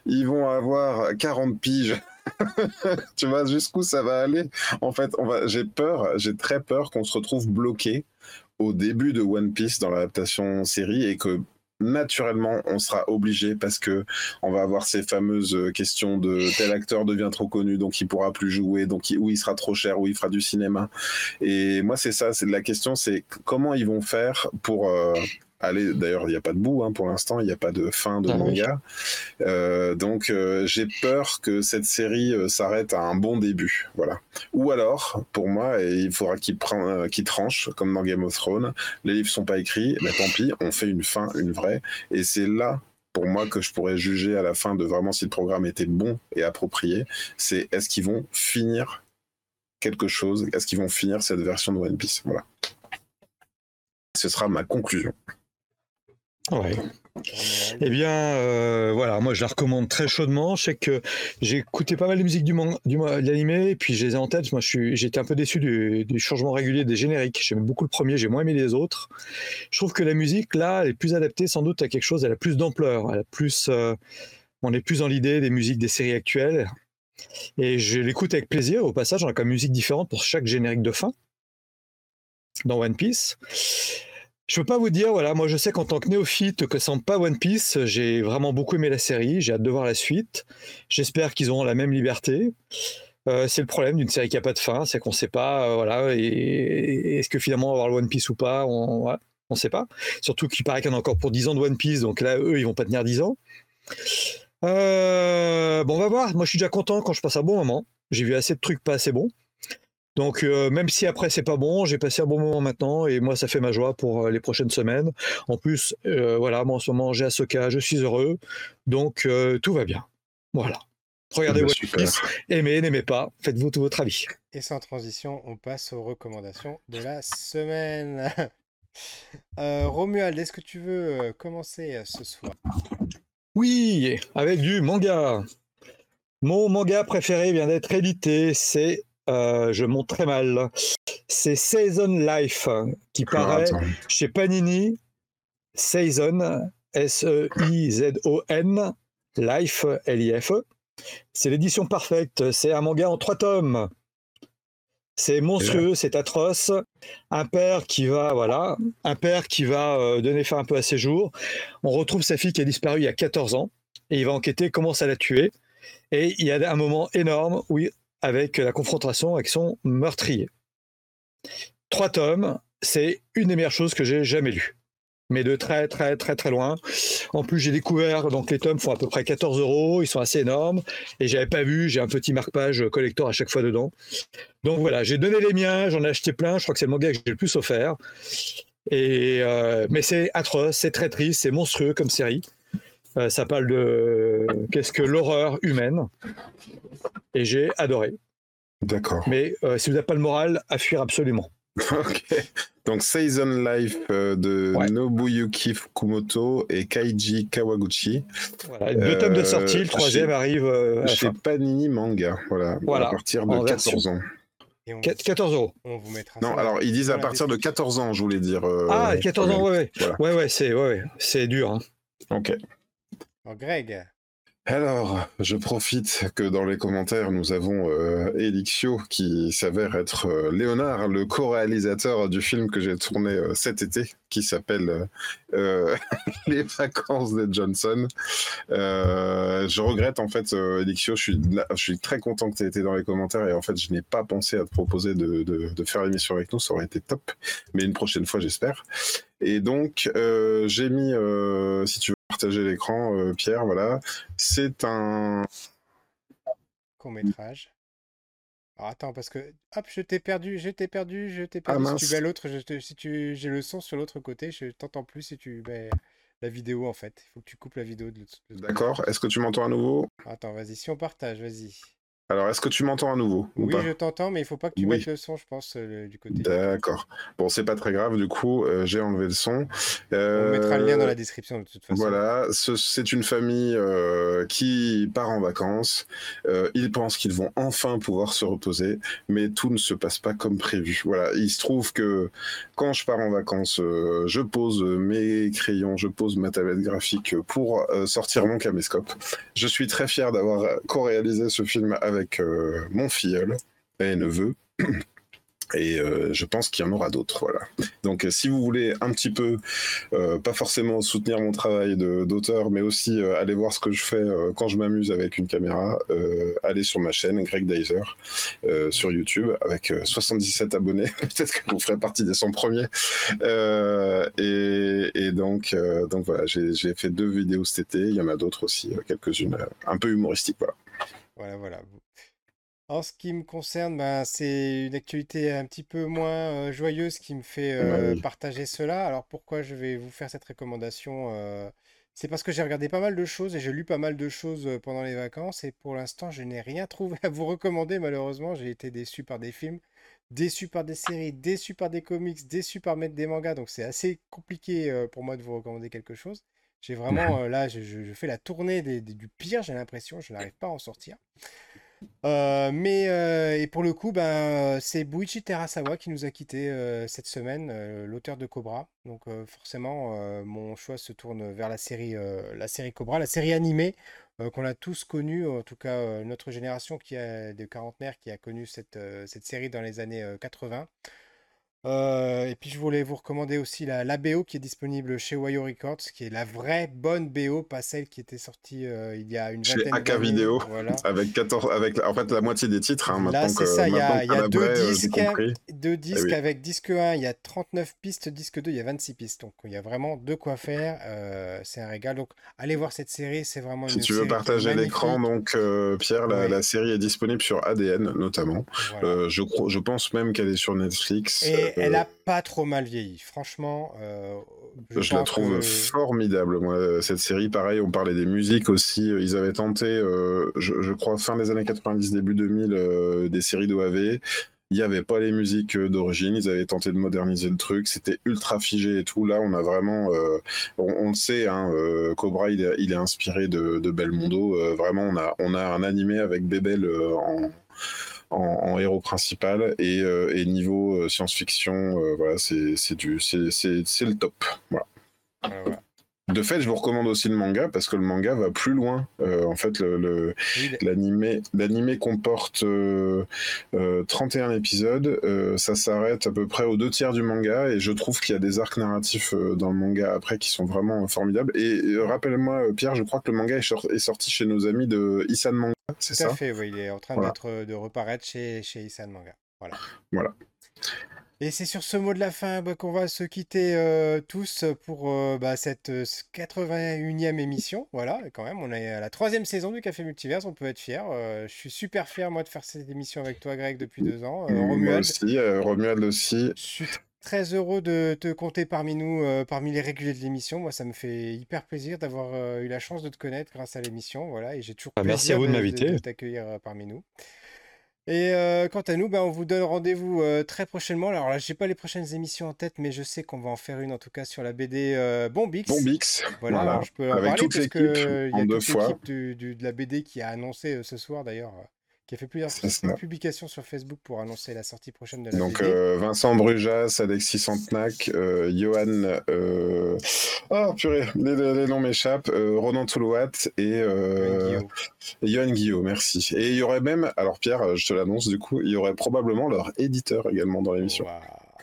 ils vont avoir 40 piges. tu vois jusqu'où ça va aller? En fait. J'ai peur, j'ai très peur qu'on se retrouve bloqué au début de One Piece dans l'adaptation série et que naturellement, on sera obligé parce que on va avoir ces fameuses questions de tel acteur devient trop connu, donc il pourra plus jouer, donc il, ou il sera trop cher, ou il fera du cinéma. Et moi, c'est ça, c'est la question, c'est comment ils vont faire pour euh, Allez, d'ailleurs, il n'y a pas de bout hein, pour l'instant, il n'y a pas de fin de ah manga. Euh, donc, euh, j'ai peur que cette série euh, s'arrête à un bon début, voilà. Ou alors, pour moi, il faudra qu'il qu tranche, comme dans Game of Thrones. Les livres sont pas écrits, mais tant pis, on fait une fin, une vraie. Et c'est là pour moi que je pourrais juger à la fin de vraiment si le programme était bon et approprié, c'est est-ce qu'ils vont finir quelque chose, est-ce qu'ils vont finir cette version de One Piece, voilà. Ce sera ma conclusion. Ouais. Eh bien, euh, voilà, moi je la recommande très chaudement. Je sais que j'ai écouté pas mal de musique du, du de l'animé, et puis je les ai en tête. Moi, j'étais un peu déçu du, changement régulier des génériques. J'aime beaucoup le premier, j'ai moins aimé les autres. Je trouve que la musique, là, elle est plus adaptée sans doute à quelque chose, elle a plus d'ampleur, elle a plus, euh, on est plus dans l'idée des musiques des séries actuelles. Et je l'écoute avec plaisir. Au passage, on a comme musique différente pour chaque générique de fin dans One Piece. Je peux pas vous dire, voilà, moi je sais qu'en tant que néophyte, que sans pas One Piece, j'ai vraiment beaucoup aimé la série, j'ai hâte de voir la suite. J'espère qu'ils auront la même liberté. Euh, c'est le problème d'une série qui n'a pas de fin, c'est qu'on ne sait pas, euh, voilà, est-ce que finalement on va avoir le One Piece ou pas, on ne sait pas. Surtout qu'il paraît qu'il y en a encore pour 10 ans de One Piece, donc là, eux, ils vont pas tenir 10 ans. Euh, bon, on va voir. Moi, je suis déjà content quand je passe un bon moment. J'ai vu assez de trucs pas assez bons. Donc euh, même si après c'est pas bon, j'ai passé un bon moment maintenant et moi ça fait ma joie pour euh, les prochaines semaines. En plus, euh, voilà, moi en ce moment j'ai Asoka, je suis heureux, donc tout va bien. Voilà. Regardez votre fils, aimez, n'aimez pas, faites-vous tout votre avis. Et sans transition, on passe aux recommandations de la semaine. Romuald, est-ce que tu veux commencer ce soir? Oui, avec du manga. Mon manga préféré vient d'être édité, c'est euh, je monte très mal. C'est Season Life qui ah, paraît chez Panini. Season, S-E-I-Z-O-N, Life, L-I-F-E. C'est l'édition parfaite. C'est un manga en trois tomes. C'est monstrueux, c'est atroce. Un père qui va, voilà, un père qui va euh, donner fin un peu à ses jours. On retrouve sa fille qui a disparu il y a 14 ans et il va enquêter comment ça l'a tuée. Et il y a un moment énorme où avec la confrontation avec son meurtrier. Trois tomes, c'est une des meilleures choses que j'ai jamais lues. Mais de très très très très loin. En plus, j'ai découvert, donc les tomes font à peu près 14 euros, ils sont assez énormes, et j'avais pas vu, j'ai un petit marque-page collector à chaque fois dedans. Donc voilà, j'ai donné les miens, j'en ai acheté plein, je crois que c'est le manga que j'ai le plus offert. Et euh, mais c'est atroce, c'est très triste, c'est monstrueux comme série. Euh, ça parle de qu'est-ce que l'horreur humaine. Et j'ai adoré. D'accord. Mais euh, si vous n'avez pas le moral, à fuir absolument. ok. Donc Season Life euh, de Nobuyuki Fukumoto et Kaiji Kawaguchi. Voilà, deux tomes de sortie, le troisième arrive à chez Panini Manga. Voilà, voilà, à partir de 14 ans. 14 euros. On vous mettra non, alors ils disent à partir de 14 ans, je voulais dire. ah, 14 ans, ouais, ouais. Ouais, ouais, c'est ouais, c'est dur. Hein. Ok. Greg. Alors, je profite que dans les commentaires, nous avons euh, Elixio qui s'avère être euh, Léonard, le co-réalisateur du film que j'ai tourné euh, cet été, qui s'appelle Les vacances de Johnson. je regrette en fait, Elixio, je suis, très content que tu aies été dans les commentaires et en fait, je n'ai pas pensé à te proposer de, de, de faire l'émission avec nous, ça aurait été top, mais une prochaine fois, j'espère. Et donc, j'ai mis, si tu veux, partager l'écran, euh, Pierre, voilà. C'est un court métrage. Alors attends, parce que hop, je t'ai perdu, je t'ai perdu, je t'ai ah, perdu. si tu mets l'autre, si tu, j'ai le son sur l'autre côté, je t'entends plus si tu mets la vidéo en fait. Il faut que tu coupes la vidéo de D'accord. Est-ce que tu m'entends à nouveau? Attends, vas-y. Si on partage, vas-y. Alors, est-ce que tu m'entends à nouveau Oui, je t'entends, mais il faut pas que tu mettes le son, je pense, euh, du côté. D'accord. Bon, c'est pas très grave, du coup, euh, j'ai enlevé le son. On mettra le lien dans la euh, description, de toute façon. Voilà, c'est une famille qui part en vacances. ils pensent qu'ils vont enfin pouvoir se reposer, mais tout ne se passe pas comme prévu. Voilà, il se trouve que quand je pars en vacances, je pose mes crayons, je pose ma tablette graphique pour sortir mon caméscope. Je suis très fier d'avoir co-réalisé ce film avec euh, mon filleul et neveu. Et euh, je pense qu'il y en aura d'autres. Voilà. Donc, si vous voulez un petit peu, euh, pas forcément soutenir mon travail d'auteur, mais aussi aller voir ce que je fais quand je m'amuse avec une caméra, allez sur ma chaîne, Greg Dyser, sur YouTube, avec 77 abonnés. Peut-être que vous ferez partie des 100 premiers. Et, donc, donc voilà, j'ai fait deux vidéos cet été. Il y en a d'autres aussi, quelques-unes un peu humoristiques. Voilà. Voilà, voilà. En ce qui me concerne, ben, c'est une actualité un petit peu moins joyeuse qui me fait partager cela. Alors pourquoi je vais vous faire cette recommandation C'est parce que j'ai regardé pas mal de choses et j'ai lu pas mal de choses pendant les vacances et pour l'instant je n'ai rien trouvé à vous recommander malheureusement. J'ai été déçu par des films, déçu par des séries, déçu par des comics, déçu par mettre des mangas. Donc c'est assez compliqué pour moi de vous recommander quelque chose. J'ai vraiment, là, je, fais la tournée du pire, j'ai l'impression, je n'arrive pas à en sortir. mais et pour le coup, ben, c'est Buichi Terasawa qui nous a quitté cette semaine, l'auteur de Cobra. Donc forcément, mon choix se tourne vers la série, la série Cobra, la série animée qu'on a tous connue, en tout cas notre génération qui a des quarantenaires qui a connu cette, cette série dans les années 80. Euh, et puis je voulais vous recommander aussi la, la, BO qui est disponible chez Wayo Records, qui est la vraie bonne BO, pas celle qui était sortie euh, il y a une vingtaine d'années. Chez AK Vidéo, avec 14, avec en fait la moitié des titres. Hein, Là c'est ça, il y a, y a deux disques, deux eh disques avec disque 1, il y a 39 pistes, disque 2, il y a 26 pistes. Donc il y a vraiment de quoi faire. Euh, c'est un régal. Donc allez voir cette série, c'est vraiment une Si tu veux partager l'écran, donc Pierre, la, la, série est disponible sur ADN notamment. je, je pense même qu'elle est sur Netflix elle a pas trop mal vieilli, franchement. Euh, je, la trouve formidable, moi, cette série. Pareil, on parlait des musiques aussi. Ils avaient tenté, euh, je, crois, fin des années 90, début 2000, euh, des séries d'OAV. Il n'y avait pas les musiques d'origine, ils avaient tenté de moderniser le truc, c'était ultra figé et tout. Là, on a vraiment, on, le sait, hein, Cobra, il est, inspiré de, de Belmondo. vraiment, on a, on a un animé avec Bebel en, en, héros principal et, euh, niveau euh, science-fiction, euh, voilà, c'est du, c'est le top. Voilà. De fait, je vous recommande aussi le manga parce que le manga va plus loin. en fait, l'animé le, comporte 31 épisodes. ça s'arrête à peu près aux deux tiers du manga et je trouve qu'il y a des arcs narratifs dans le manga après qui sont vraiment formidables. Et, rappelle-moi, Pierre, je crois que le manga est, sorti chez nos amis de Isan Manga c'est ça Tout à fait, oui, il est en train d'être, de reparaître chez, chez Isan Manga. Voilà. Voilà. Et c'est sur ce mot de la fin bah, qu'on va se quitter euh, tous pour euh, bah, cette 81e euh, émission. Voilà, quand même, on est à la troisième saison du Café Multiverse, on peut être fier. je suis super fier, moi, de faire cette émission avec toi, Greg, depuis deux ans. moi aussi, Romuald aussi. Je suis très heureux de te compter parmi nous, parmi les réguliers de l'émission. Moi, ça me fait hyper plaisir d'avoir eu la chance de te connaître grâce à l'émission. Voilà, et j'ai toujours ah, merci à vous de m'inviter, de t'accueillir parmi nous. Et euh, quant à nous, ben, on vous donne rendez-vous euh, très prochainement. Alors là, j'ai pas les prochaines émissions en tête, mais je sais qu'on va en faire une en tout cas sur la BD euh, Bombix. Bombix. Voilà, je peux en parler parce que il y a toute l'équipe de la BD qui a annoncé ce soir d'ailleurs qui a fait plusieurs publications sur Facebook pour annoncer la sortie prochaine de la Donc euh, Vincent Brujas, Alexis Santenac, euh, Johan, euh... oh purée, les, noms m'échappent, Ronan Toulouat et Johan Guillaume, merci. Et il y aurait même, alors Pierre, je te l'annonce du coup, il y aurait probablement leur éditeur également dans l'émission.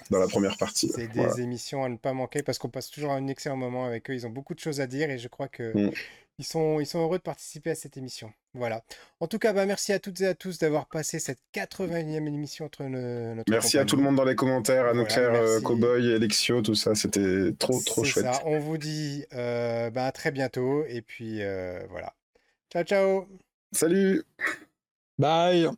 Dans la première partie. C'est des émissions à ne pas manquer parce qu'on passe toujours un excellent moment avec eux. Ils ont beaucoup de choses à dire et je crois que mm. Ils sont, ils sont heureux de participer à cette émission. Voilà. En tout cas, bah, merci à toutes et à tous d'avoir passé cette 81e émission entre notre. Merci à tout le monde dans les commentaires, à nos euh, Cowboy, Alexio, tout ça. C'était trop, trop chouette. Ça. On vous dit euh, bah, à très bientôt. Et puis euh, voilà. Ciao, ciao. Salut. Bye.